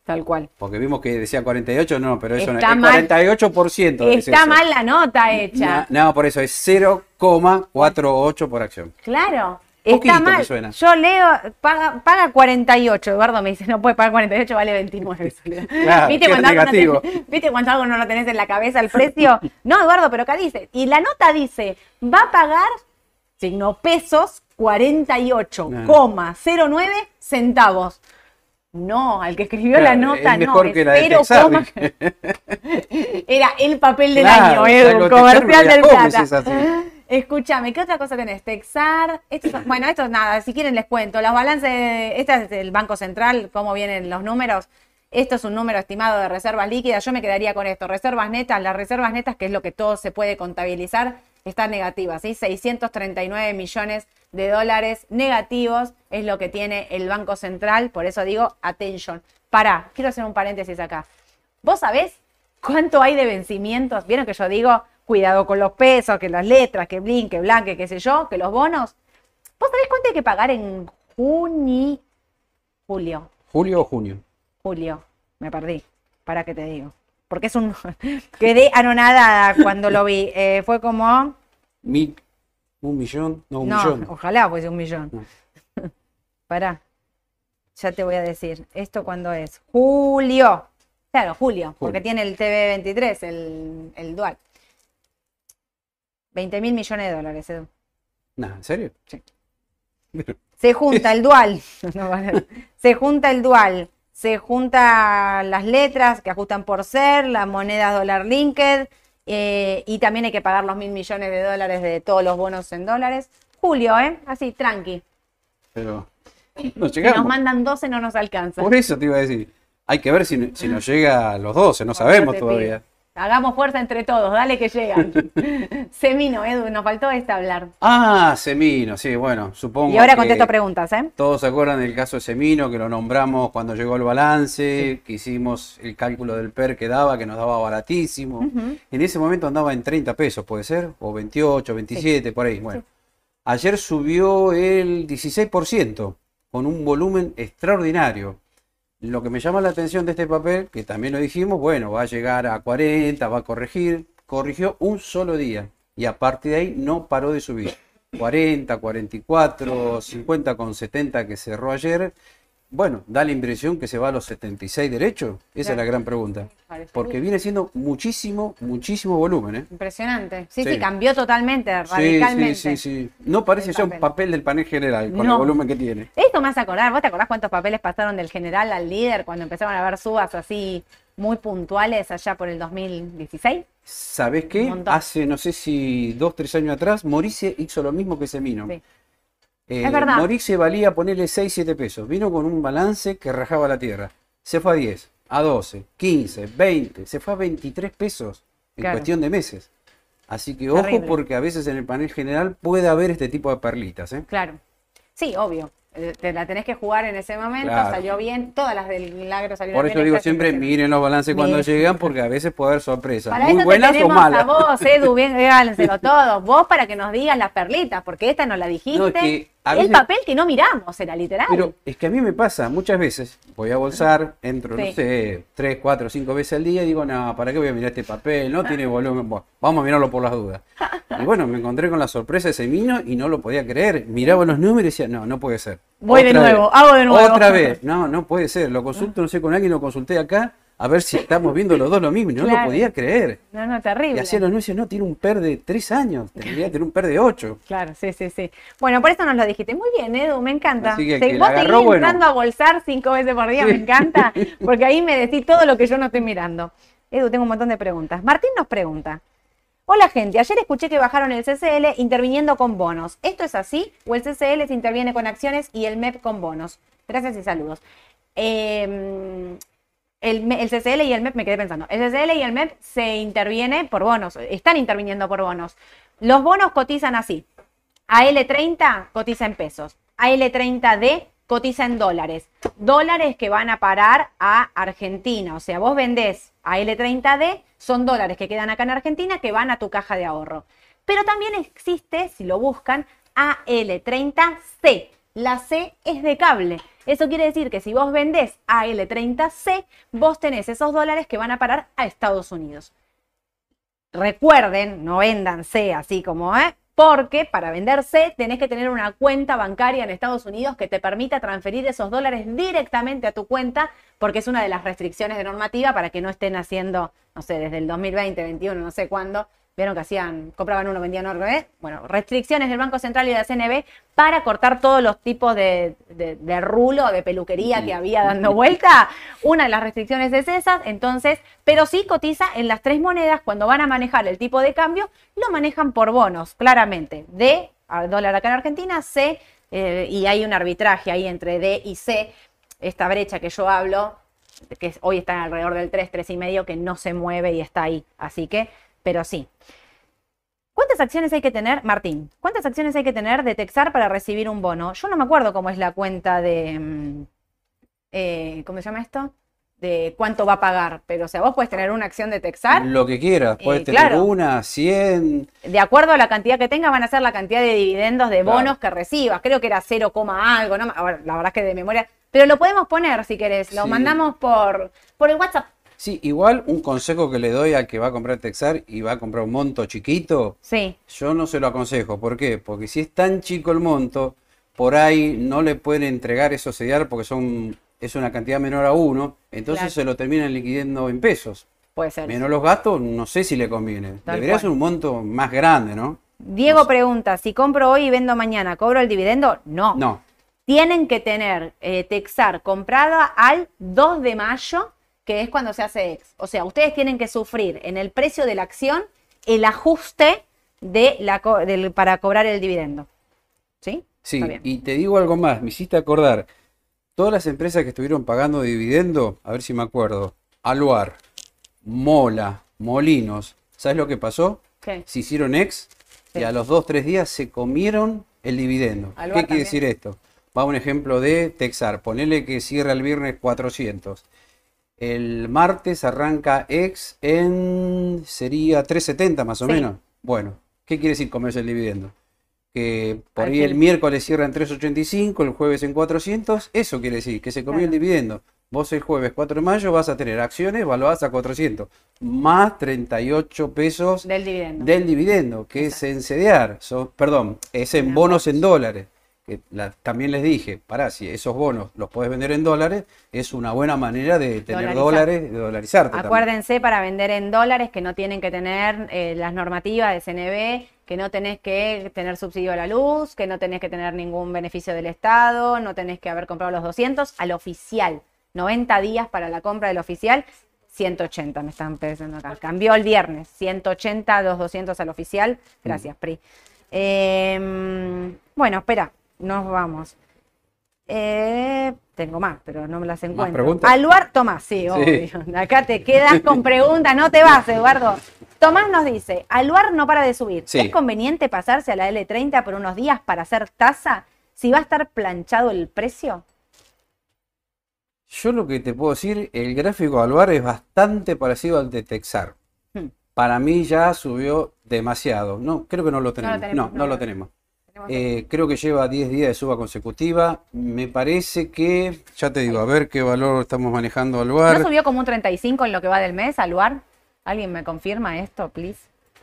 Tal cual. Porque vimos que decía 48, no, pero eso Está no mal. es 48%. es Está mal la nota hecha. No, no, por eso es 0,48 por acción. Claro. Poquito Está me mal. suena. Yo leo, paga, paga 48. Eduardo me dice, no puede pagar 48, vale 29. Claro, ¿Viste, cuando algo no negativo. tenés- ¿Viste cuando algo no lo tenés en la cabeza el precio? No, Eduardo, pero acá dice. Y la nota dice, va a pagar, signo pesos, 48,09 centavos. No, al que escribió la nota es mejor no. que la de es Texar, 0, Era el papel del Claro, año, Edu, algo comercial Texar, del ¿cómo plata. Escúchame, ¿qué otra cosa tenés? Texar. Son- bueno, esto es nada, si quieren les cuento. Los balances, este es el Banco Central, cómo vienen los números. Esto es un número estimado de reservas líquidas. Yo me quedaría con esto. Reservas netas, las reservas netas, que es lo que todo se puede contabilizar, están negativas. ¿sí? 639 millones de dólares negativos es lo que tiene el Banco Central. Por eso digo, attention. Pará, quiero hacer un paréntesis acá. ¿Vos sabés cuánto hay de vencimientos? ¿Vieron que yo digo, cuidado con los pesos, que las letras, que blin, que blanque, qué sé yo, que los bonos? ¿Vos sabés cuánto hay que pagar en junio? Julio, ¿Julio o junio? julio. Me perdí. Para que te digo. porque es un... Quedé anonadada cuando lo vi. Eh, fue como... un millón, no, un no, millón. ojalá fuese un millón. No. Pará. Ya te voy a decir. ¿Esto cuándo es? Julio. Claro, julio, porque tiene el TV23, el, el dual. 20 mil millones de dólares, Edu. Nah, ¿en serio? Sí. Se junta el dual. No, se junta el dual. Se junta las letras que ajustan por ser, las monedas dólar linked. Eh, y también hay que pagar los mil millones de dólares de todos los bonos en dólares. Julio, ¿eh? Así, tranqui. Pero no Si llegamos. nos mandan 12 no nos alcanza. Por eso te iba a decir. Hay que ver si, si nos llega a los 12, no sabemos todavía. pido. Hagamos fuerza entre todos, dale que llegan. Semino, Edu, nos faltó este hablar. Ah, Semino, sí, bueno, supongo Y ahora que contesto preguntas, ¿eh? todos se acuerdan del caso de Semino, que lo nombramos cuando llegó el balance, que hicimos el cálculo del PER que daba, que nos daba baratísimo. En ese momento andaba en 30 pesos, puede ser, o 28, 27, por ahí. Bueno, ayer subió el 16%, con un volumen extraordinario. Lo que me llama la atención de este papel, que también lo dijimos, bueno, va a llegar a 40, va a corregir, corrigió un solo día y a partir de ahí no paró de subir. 40, 44, 50 con 70 que cerró ayer. Bueno, da la impresión que se va a los 76 derechos. Esa es la gran pregunta. Porque viene siendo muchísimo, muchísimo volumen, ¿eh? Impresionante. Sí, sí, Sí. cambió totalmente, radicalmente. sí, sí, sí. No parece El ya un papel. papel del panel general con No. el volumen que tiene. Esto me hace acordar, ¿vos te acordás cuántos papeles pasaron del general al líder cuando empezaron a haber subas así muy puntuales allá por el 2016? ¿Sabés qué? Hace, no sé si dos, tres años atrás, Morice hizo lo mismo que Semino. Sí. Eh, Es verdad. Morice valía ponerle 6, 7 pesos. Vino con un balance que rajaba la tierra. Se fue a 10, a 12, 15, 20, se fue a 23 pesos en Claro. cuestión de meses. Así que ojo Terrible. porque a veces en el panel general puede haber este tipo de perlitas. ¿eh? Claro. Sí, obvio. Eh, Te la tenés que jugar en ese momento, Claro. salió bien, todas las del milagro salieron Por bien. eso digo siempre, miren los balances cuando llegan porque a veces puede haber sorpresas. Para Muy eso te buenas o malas. a vos, Edu, bien, todo. Vos para que nos digas las perlitas, porque esta no la dijiste. No, es que el veces- papel que no miramos, era literal. Pero es que a mí me pasa muchas veces, voy a bolsar, entro, Sí. no sé, tres, cuatro, cinco veces al día y digo, no, ¿para qué voy a mirar este papel? No tiene volumen, Bueno, vamos a mirarlo por las dudas. Y bueno, me encontré con la sorpresa de ese vino y no lo podía creer. Miraba los números y decía, no, no puede ser. Voy de nuevo, vez. hago de nuevo. Otra vez, no, no puede ser. Lo consulto, no sé, con alguien lo consulté acá, a ver si estamos viendo los dos lo mismo. Y no Claro. lo podía creer. No, no, Y terrible. hacía los y decía, no, tiene un PER de tres años, tendría que tener un PER de ocho. Claro, sí, sí, sí. Bueno, por eso nos lo dijiste. Muy bien, Edu, me encanta. Así que que vos agarró, bueno. entrando a bolsar cinco veces por día, Sí. me encanta, porque ahí me decís todo lo que yo no estoy mirando. Edu, tengo un montón de preguntas. Martín nos pregunta. Hola gente, ayer escuché que bajaron el CCL interviniendo con bonos. ¿Esto es así? ¿O el CCL se interviene con acciones y el MEP con bonos? Gracias y saludos. Eh, el, el CCL y el MEP, me quedé pensando, el CCL y el MEP se interviene por bonos, están interviniendo por bonos. Los bonos cotizan así. AL30 cotiza en pesos, AL30D cotiza en dólares. Dólares que van a parar a Argentina. O sea, vos vendés AL30D, son dólares que quedan acá en Argentina que van a tu caja de ahorro. Pero también existe, si lo buscan, AL30C. La C es de cable. Eso quiere decir que si vos vendés AL30C, vos tenés esos dólares que van a parar a Estados Unidos. Recuerden, no vendan C así como, ¿eh? Porque para vender C tenés que tener una cuenta bancaria en Estados Unidos que te permita transferir esos dólares directamente a tu cuenta, porque es una de las restricciones de normativa para que no estén haciendo, no sé, desde el 2020, 21, no sé cuándo, vieron que hacían, compraban uno, vendían otro, ¿eh? Bueno, restricciones del Banco Central y de la CNB para cortar todos los tipos de, de, de rulo, de peluquería que había dando vuelta. Una de las restricciones es esa, entonces, pero sí cotiza en las tres monedas, cuando van a manejar el tipo de cambio, lo manejan por bonos, claramente. D, al dólar acá en Argentina, C, eh, y hay un arbitraje ahí entre D y C, esta brecha que yo hablo, que hoy está alrededor del 3, 3 y medio, que no se mueve y está ahí. Así que, pero sí. ¿Cuántas acciones hay que tener, Martín? ¿Cuántas acciones hay que tener de Texar para recibir un bono? Yo no me acuerdo cómo es la cuenta de, mm, eh, ¿cómo se llama esto? De cuánto va a pagar. Pero, o sea, vos puedes tener una acción de Texar, Lo que quieras, puedes Eh, tener claro. una, 100, de acuerdo a la cantidad que tengas, van a ser la cantidad de dividendos de Claro. bonos que recibas. Creo que era 0, algo, ¿no? Ahora, la verdad es que de memoria. Pero lo podemos poner si querés. Lo Sí. mandamos por, por el WhatsApp. Sí, igual un consejo que le doy al que va a comprar Texar y va a comprar un monto chiquito, Sí, yo no se lo aconsejo. ¿Por qué? Porque si es tan chico el monto, por ahí no le pueden entregar esos CDR porque son, es una cantidad menor a uno, entonces Claro. se lo terminan liquidando en pesos. puede ser. Menos los gastos, no sé si le conviene. Tal Debería cual. ser un monto más grande, ¿no? Diego pregunta, si compro hoy y vendo mañana, ¿cobro el dividendo? No. No. Tienen que tener eh, Texar comprada al 2 de mayo, que es cuando se hace ex. O sea, ustedes tienen que sufrir en el precio de la acción el ajuste de la co- del- para cobrar el dividendo. ¿Sí? Sí, y te digo algo más, me hiciste acordar, todas las empresas que estuvieron pagando dividendo, a ver si me acuerdo, Aluar, Mola, Molinos, ¿sabes lo que pasó? ¿Qué? Se hicieron ex y a los dos, tres días se comieron el dividendo. Aluar ¿Qué quiere también. decir esto? Va un ejemplo de Texar, ponele que cierra el viernes 400. El martes arranca ex en, sería 370 más o Sí. menos. Bueno, ¿qué quiere decir comerse el dividendo? Que por ahí el miércoles cierra en 385, el jueves en 400, eso quiere decir que se comió el dividendo. Vos el jueves 4 de mayo vas a tener acciones valuadas a 400, más 38 pesos Del dividendo. del dividendo, que es en CDR, so- perdón, es En bonos en dólares. Que la- también les dije, pará, si esos bonos los podés vender en dólares, es una buena manera de tener Dolarizar. dólares, de dolarizarte. también. Acuérdense para vender en dólares que no tienen que tener eh, las normativas de CNB, que no tenés que tener subsidio a la luz, que no tenés que tener ningún beneficio del Estado, no tenés que haber comprado los 200 al oficial. 90 días para la compra del oficial, 180 me están pensando acá. Cambió el viernes, 180 los 200 al oficial. Gracias, Pri. Eh, bueno, espera, nos vamos. Eh, tengo más, pero no me las encuentro. preguntas? Aluar, Tomás, sí, obvio. Acá te quedas con preguntas, no te vas, Eduardo. Tomás nos dice, Aluar no para de subir. Sí. ¿Es conveniente pasarse a la L30 por unos días para hacer tasa si va a estar planchado el precio? Yo lo que te puedo decir, el gráfico de Alvar es bastante parecido al de Texar. Hmm. Para mí ya subió demasiado. No, creo que no lo tenemos. tenemos, No, no lo tenemos. Eh, creo que lleva 10 días de suba consecutiva. Me parece que, ya te digo, a ver qué valor estamos manejando ¿No Alvar. subió como un 35 en lo que va del mes, Aluar? ¿Alguien me confirma esto, please?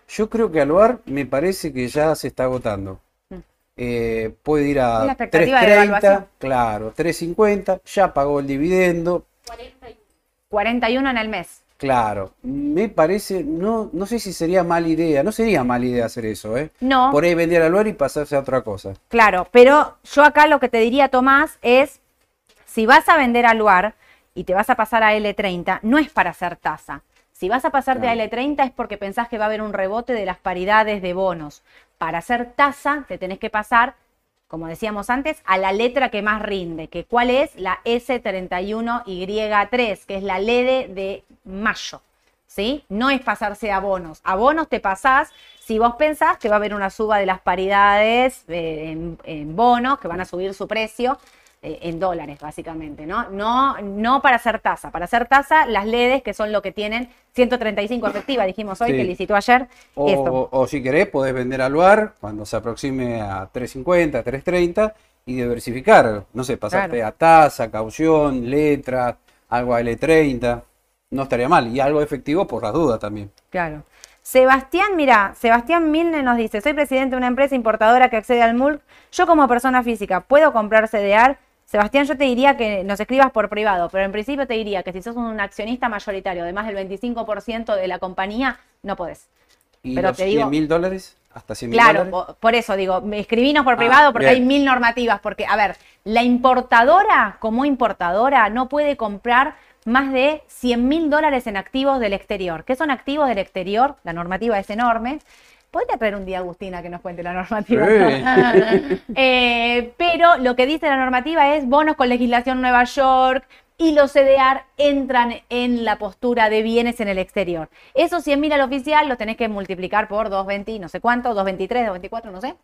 Yo creo que Aluar me parece que ya se está agotando. Mm. Eh, puede ir a la expectativa de 3.30, evaluación. claro, 3.50, ya pagó el dividendo, 41 en el mes. Claro. Me parece, no, no sé si sería mala idea, no sería mala idea hacer eso, ¿eh? No. Por ahí vender Aluar y pasarse a otra cosa. Claro, pero yo acá lo que te diría, Tomás, es si vas a vender a Luar y te vas a pasar a L30, no es para hacer tasa. Si vas a pasarte Claro. a L30 es porque pensás que va a haber un rebote de las paridades de bonos. Para hacer tasa te tenés que pasar, como decíamos antes, a la letra que más rinde, que cuál es la S31Y3, que es la LEDE de mayo. ¿sí? No es pasarse a bonos. A bonos te pasás si vos pensás que va a haber una suba de las paridades eh, en, en bonos, que van a subir su precio en dólares, básicamente, ¿no? No, no para hacer tasa. Para hacer tasa, las LEDs, que son lo que tienen 135 efectiva, dijimos hoy, Sí. que licitó ayer. O, Esto. o si querés, podés vender Aluar cuando se aproxime a 3.50, 3.30 y diversificar. No sé, pasarte Claro. a tasa, caución, letra, algo a L30. No estaría mal. Y algo efectivo por las dudas también. Claro. Sebastián, mira, Sebastián Milne nos dice, soy presidente de una empresa importadora que accede al MULC. Yo como persona física, ¿puedo comprar CDR? Sebastián, yo te diría que nos escribas por privado, pero en principio te diría que si sos un accionista mayoritario de más del 25% de la compañía, no podés. ¿Y Pero los te digo- 100 mil dólares? ¿Hasta 100 mil Claro, dólares? por eso digo, escribinos por Ah, privado porque bien. hay mil normativas. Porque, a ver, la importadora, como importadora, no puede comprar más de 100 mil dólares en activos del exterior. ¿Qué son activos del exterior? La normativa es enorme. Podría traer un día Agustina que nos cuente la normativa. Sí. Eh, pero lo que dice la normativa es bonos con legislación Nueva York y los CDR entran en la postura de bienes en el exterior. Esos 100 mil al oficial los tenés que multiplicar por 220, no sé cuánto, 223, 224, no sé.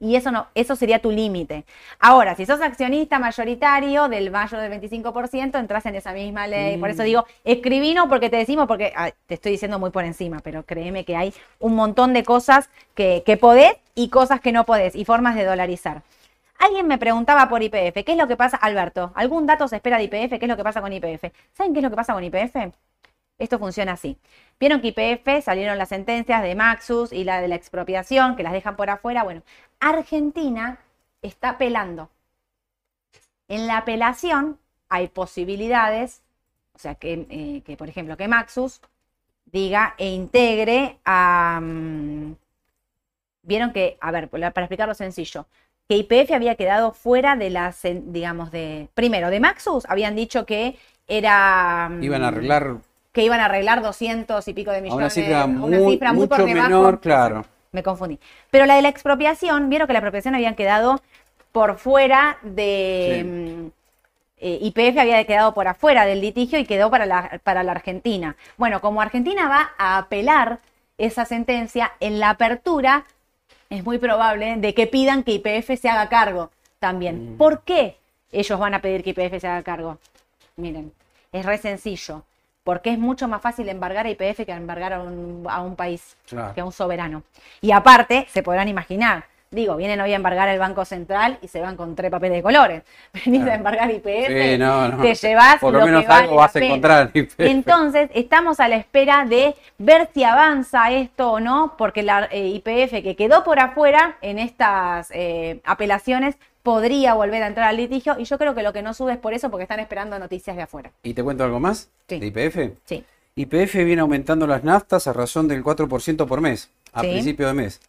Y eso no, eso sería tu límite. Ahora, si sos accionista mayoritario del mayor del 25%, entras en esa misma ley. Por eso digo, escribino porque te decimos, porque ah, te estoy diciendo muy por encima, pero créeme que hay un montón de cosas que, que podés y cosas que no podés, y formas de dolarizar. Alguien me preguntaba por IPF, ¿qué es lo que pasa, Alberto? ¿Algún dato se espera de IPF? ¿Qué es lo que pasa con IPF? ¿Saben qué es lo que pasa con IPF? Esto funciona así. Vieron que IPF salieron las sentencias de Maxus y la de la expropiación, que las dejan por afuera. Bueno, Argentina está apelando. En la apelación hay posibilidades, o sea, que, eh, que, por ejemplo, que Maxus diga e integre a... mm, Vieron que, a ver, para explicarlo sencillo, que IPF había quedado fuera de las, digamos, de... Primero, de Maxus habían dicho que era... mm, Iban a arreglar que iban a arreglar 200 y pico de millones. una cifra, una muy- cifra muy por mucho debajo. menor, claro. Me confundí. Pero la de la expropiación, vieron que la expropiación habían quedado por fuera de... Sí. mm, eh, YPF había quedado por afuera del litigio y quedó para la, para la Argentina. Bueno, como Argentina va a apelar esa sentencia, en la apertura es muy probable de que pidan que YPF se haga cargo también. ¿Por qué ellos van a pedir que YPF se haga cargo? Miren, es re sencillo. Porque es mucho más fácil embargar a YPF que embargar a un, a un país, Claro. que a un soberano. Y aparte, se podrán imaginar, digo, vienen hoy a embargar el Banco Central y se van con tres papeles de colores. Venís Claro. a embargar YPF, Sí, no, no. te llevas Por lo lo, menos que algo vas a encontrar. Entonces, estamos a la espera de ver si avanza esto o no, porque la eh, IPF que quedó por afuera en estas eh, apelaciones podría volver a entrar al litigio y yo creo que lo que no sube es por eso, porque están esperando noticias de afuera. ¿Y te cuento algo más? Sí. ¿De IPF? Sí. IPF viene aumentando las naftas a razón del 4% por mes, a Sí. principio de mes.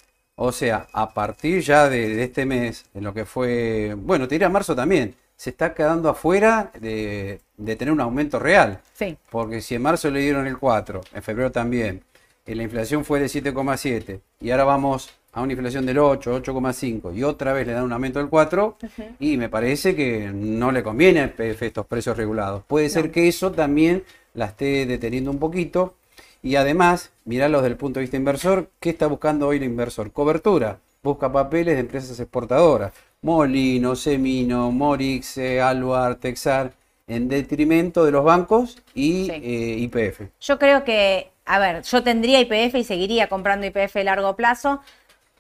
O sea, a partir ya de, de este mes, en lo que fue, bueno, te marzo también, se está quedando afuera de, de tener un aumento real. Sí. Porque si en marzo le dieron el 4, en febrero también, y la inflación fue de 7,7, y ahora vamos a una inflación del 8, 8,5, y otra vez le dan un aumento del 4, y me parece que no le conviene al PF estos precios regulados. Puede ser que eso también la esté deteniendo un poquito, y además, mirarlos desde el punto de vista inversor, ¿qué está buscando hoy el inversor? Cobertura. Busca papeles de empresas exportadoras. Molino, Semino, Morix, eh, Aluar, Texar, en detrimento de los bancos y Sí. eh, IPF. Yo creo que, a ver, yo tendría IPF y seguiría comprando IPF a largo plazo.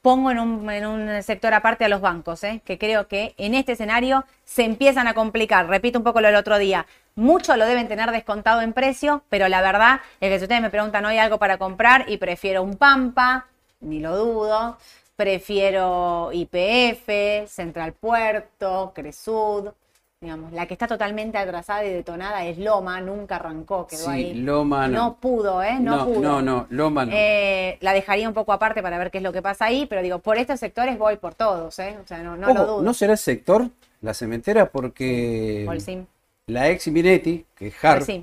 Pongo en un, en un sector aparte a los bancos, ¿eh? que creo que en este escenario se empiezan a complicar. Repito un poco lo del otro día. Mucho lo deben tener descontado en precio, pero la verdad es que si ustedes me preguntan hoy algo para comprar y prefiero un Pampa, ni lo dudo, prefiero IPF, Central Puerto, Cresud, digamos, la que está totalmente atrasada y detonada es Loma, nunca arrancó, quedó Sí, ahí. Loma no. No pudo, ¿eh? No, no, pudo. no, no, Loma no. Eh, la dejaría un poco aparte para ver qué es lo que pasa ahí, pero digo, por estos sectores voy por todos, ¿eh? O sea, no, no lo dudo. ¿no será el sector, la cementera? Porque Holcim. La ex Minetti, que es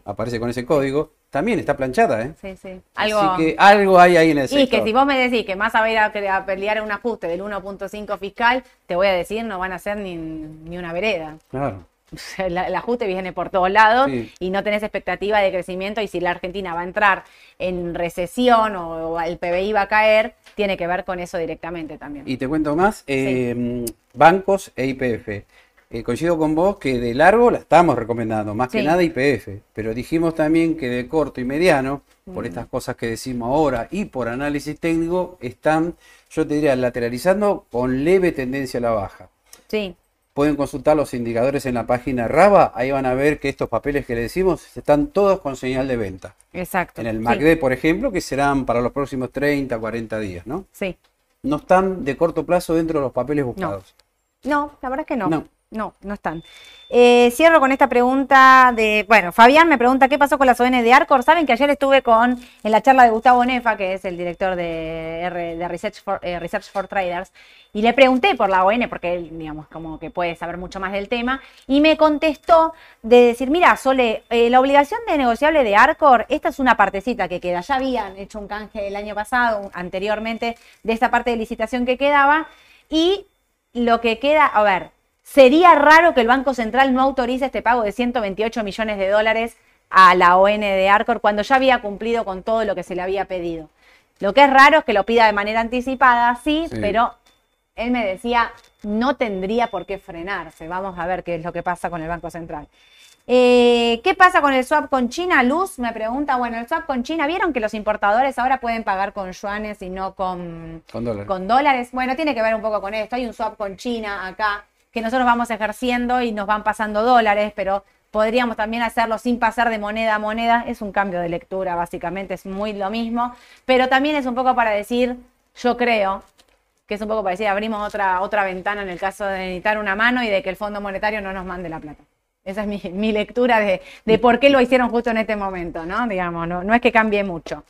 aparece con ese código, también está planchada, ¿eh? Sí, sí. Algo... Así que algo hay ahí en el Y sector. que si vos me decís que más a ir a, a pelear un ajuste del 1.5 fiscal, te voy a decir, no van a ser ni, ni una vereda. Claro. El, el ajuste viene por todos lados Sí. y no tenés expectativa de crecimiento y si la Argentina va a entrar en recesión o, o el PBI va a caer, tiene que ver con eso directamente también. Y te cuento más, eh, bancos e IPF. Eh, coincido con vos que de largo la estamos recomendando, más que nada IPF, pero dijimos también que de corto y mediano, por Mm. estas cosas que decimos ahora y por análisis técnico, están, yo te diría, lateralizando con leve tendencia a la baja. Sí, Pueden consultar los indicadores en la página RABA, ahí van a ver que estos papeles que le decimos están todos con señal de venta. exacto. En el Sí, MACD, por ejemplo, que serán para los próximos 30, 40 días, ¿no? Sí. No están de corto plazo dentro de los papeles buscados. No, la verdad es que no. No. No, no, están. Eh, cierro con esta pregunta de, bueno, Fabián me pregunta qué pasó con las ON de Arcor. Saben que ayer estuve con, en la charla de Gustavo Nefa, que es el director de, eh, Research for Traders, y le pregunté por la ON, porque él, digamos, como que puede saber mucho más del tema, y me contestó de decir, mira, Sole, eh, la obligación de negociable de Arcor, esta es una partecita que queda. Ya habían hecho un canje el año pasado, anteriormente, de esta parte de licitación que quedaba, y lo que queda, a ver, sería raro que el Banco Central no autorice este pago de 128 millones de dólares a la ON de Arcor cuando ya había cumplido con todo lo que se le había pedido. Lo que es raro es que lo pida de manera anticipada, sí, Sí. pero él me decía, no tendría por qué frenarse. Vamos a ver qué es lo que pasa con el Banco Central. Eh, ¿Qué pasa con el swap con China? Luz me pregunta, bueno, el swap con China, ¿vieron que los importadores ahora pueden pagar con yuanes y no con, Con dólares. con dólares? Bueno, tiene que ver un poco con esto. Hay un swap con China acá que nosotros vamos ejerciendo y nos van pasando dólares, pero Podríamos también hacerlo sin pasar de moneda a moneda. Es un cambio de lectura, básicamente, es muy lo mismo. Pero también es un poco para decir, yo creo, que es un poco para decir, abrimos otra, otra ventana en el caso de necesitar una mano y de que el Fondo Monetario no nos mande la plata. Esa es mi, mi lectura de, de, por qué lo hicieron justo en este momento, ¿no? Digamos, no, no es que cambie mucho.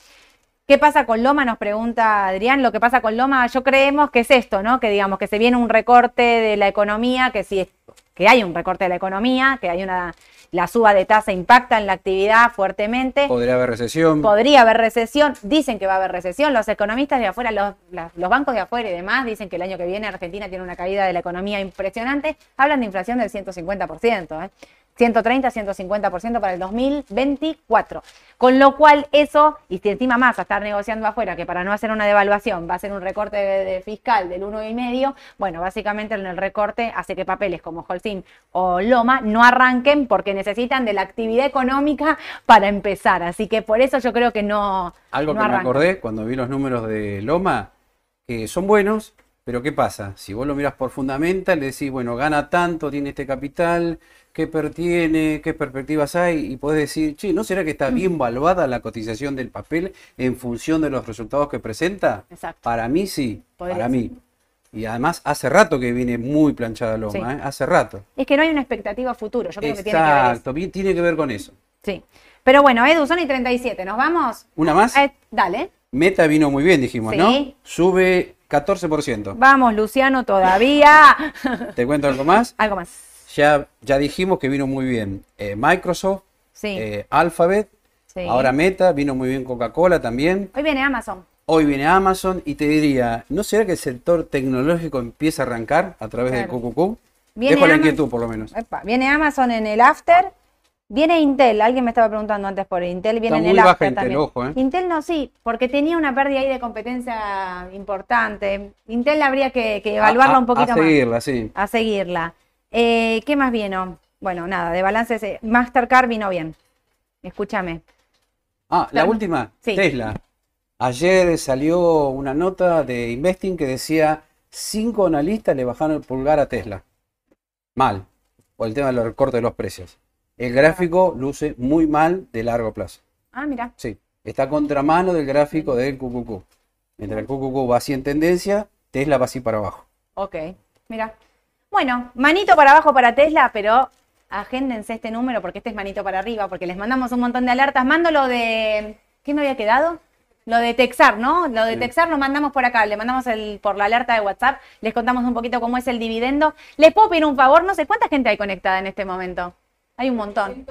¿Qué pasa con Loma? Nos pregunta Adrián. Lo que pasa con Loma, yo creemos que es esto, ¿no? Que digamos que se viene un recorte de la economía, que sí, que hay un recorte de la economía, que hay una la suba de tasa impacta en la actividad fuertemente. Podría haber recesión. Podría haber recesión. Dicen que va a haber recesión. Los economistas de afuera, los, los, bancos de afuera y demás, dicen que el año que viene Argentina tiene una caída de la economía impresionante. Hablan de inflación del 150%. ¿eh? 130, 150% para el 2024. Con lo cual eso, y si encima más a estar negociando afuera, que para no hacer una devaluación va a ser un recorte de, de fiscal del 1,5, bueno, básicamente en el recorte hace que papeles como Holcim o Loma no arranquen porque necesitan de la actividad económica para empezar. Así que por eso yo creo que no. Algo no que arrancan. me acordé cuando vi los números de Loma, que son buenos, pero ¿qué pasa? Si vos lo miras por fundamental, le decís, bueno, gana tanto, tiene este capital, qué PER tiene, qué perspectivas hay, y podés decir, che, ¿no será que está bien valuada la cotización del papel en función de los resultados que presenta? Exacto. Para mí sí, Podría para mí. Y además hace rato que viene muy planchada Loma, Sí. ¿eh? hace rato. Es que no hay una expectativa futuro. Yo creo que tiene que ver. eso. Exacto, tiene que ver con eso. Sí. Pero bueno, Edu, son y 37. ¿Nos vamos? ¿Una más? Eh, dale. Meta vino muy bien, dijimos, Sí. ¿no? Sube 14%. Vamos, Luciano, todavía. ¿Te cuento algo más? Algo más. Ya, ya dijimos que vino muy bien eh, Microsoft, Sí. eh, Alphabet, sí. ahora Meta, vino muy bien Coca-Cola también. Hoy viene Amazon. Hoy viene Amazon y te diría, ¿no será que el sector tecnológico empieza a arrancar a través Claro. del QQQ? Viene Dejo la Amazon- inquietud por lo menos. Epa, viene Amazon en el after. Viene Intel. Alguien me estaba preguntando antes por Intel. Viene Está en muy el baja after Intel, también. ojo, ¿eh? Intel no, sí, porque tenía una pérdida ahí de competencia importante. Intel habría que, que evaluarla A- a- un poquito a más. seguirla, sí. A seguirla. Eh, ¿Qué más vino? Bueno, nada, de balances. eh, Mastercard vino bien. Escúchame. Ah, la última, Sí. Tesla. Ayer salió una nota de Investing que decía, cinco analistas le bajaron el pulgar a Tesla. Mal, por el tema del recorte de los precios. El gráfico luce muy mal de largo plazo. Ah, mira. Sí, está contramano del gráfico del QQQ. Mientras el QQQ va así en tendencia, Tesla va así para abajo. Ok, mira. Bueno, manito para abajo para Tesla, pero agéndense este número porque este es manito para arriba, porque les mandamos un montón de alertas. Mando lo de. ¿Qué me había quedado? Lo de Texar, ¿no? Lo de Sí. Texar lo mandamos por acá, le mandamos el, por la alerta de WhatsApp, les contamos un poquito cómo es el dividendo. Les puedo pedir un favor, no sé cuánta gente hay conectada en este momento. Hay un montón.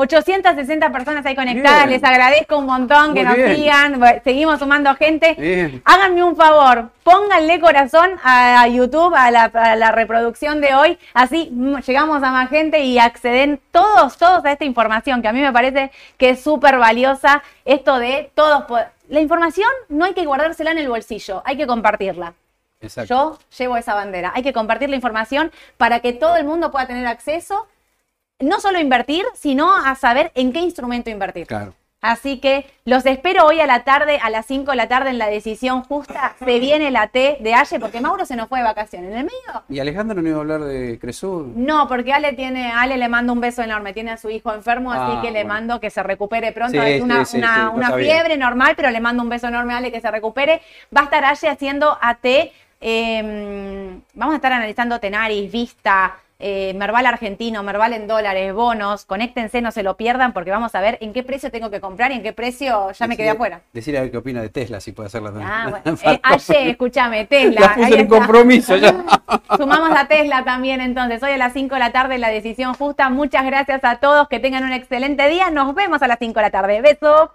860 personas ahí conectadas, Bien. les agradezco un montón que Muy nos bien. sigan, seguimos sumando gente. Bien. Háganme un favor, pónganle corazón a YouTube, a la, a la reproducción de hoy, así llegamos a más gente y acceden todos, todos a esta información, que a mí me parece que es súper valiosa, esto de todos, la información no hay que guardársela en el bolsillo, hay que compartirla. Exacto. Yo llevo esa bandera, hay que compartir la información para que todo el mundo pueda tener acceso, no solo invertir, sino a saber en qué instrumento invertir. Claro. Así que los espero hoy a la tarde, a las 5 de la tarde en la decisión justa. Se viene la T de Aye porque Mauro se nos fue de vacaciones. ¿En el medio? ¿Y Alejandro no iba a hablar de Cresur? No, porque Ale tiene, Ale le mando un beso enorme, tiene a su hijo enfermo, así Ah, que le bueno. mando que se recupere pronto. Sí, es una, sí, sí, una- sí, lo una sabía. fiebre normal, pero le mando un beso enorme a Ale que se recupere. Va a estar Aye haciendo AT. eh, vamos a estar analizando Tenaris, Vista, eh, Merval argentino, Merval en dólares, bonos. Conéctense, no se lo pierdan porque vamos a ver en qué precio tengo que comprar y en qué precio ya me quedé afuera. Decirle a ver qué opina de Tesla, si puede hacerla también. Ah, bueno. Eh, Aye, escúchame, Tesla. La puse en compromiso ya. Sumamos a Tesla también entonces. Hoy a las 5 de la tarde la decisión justa. Muchas gracias a todos. Que tengan un excelente día. Nos vemos a las 5 de la tarde. Beso.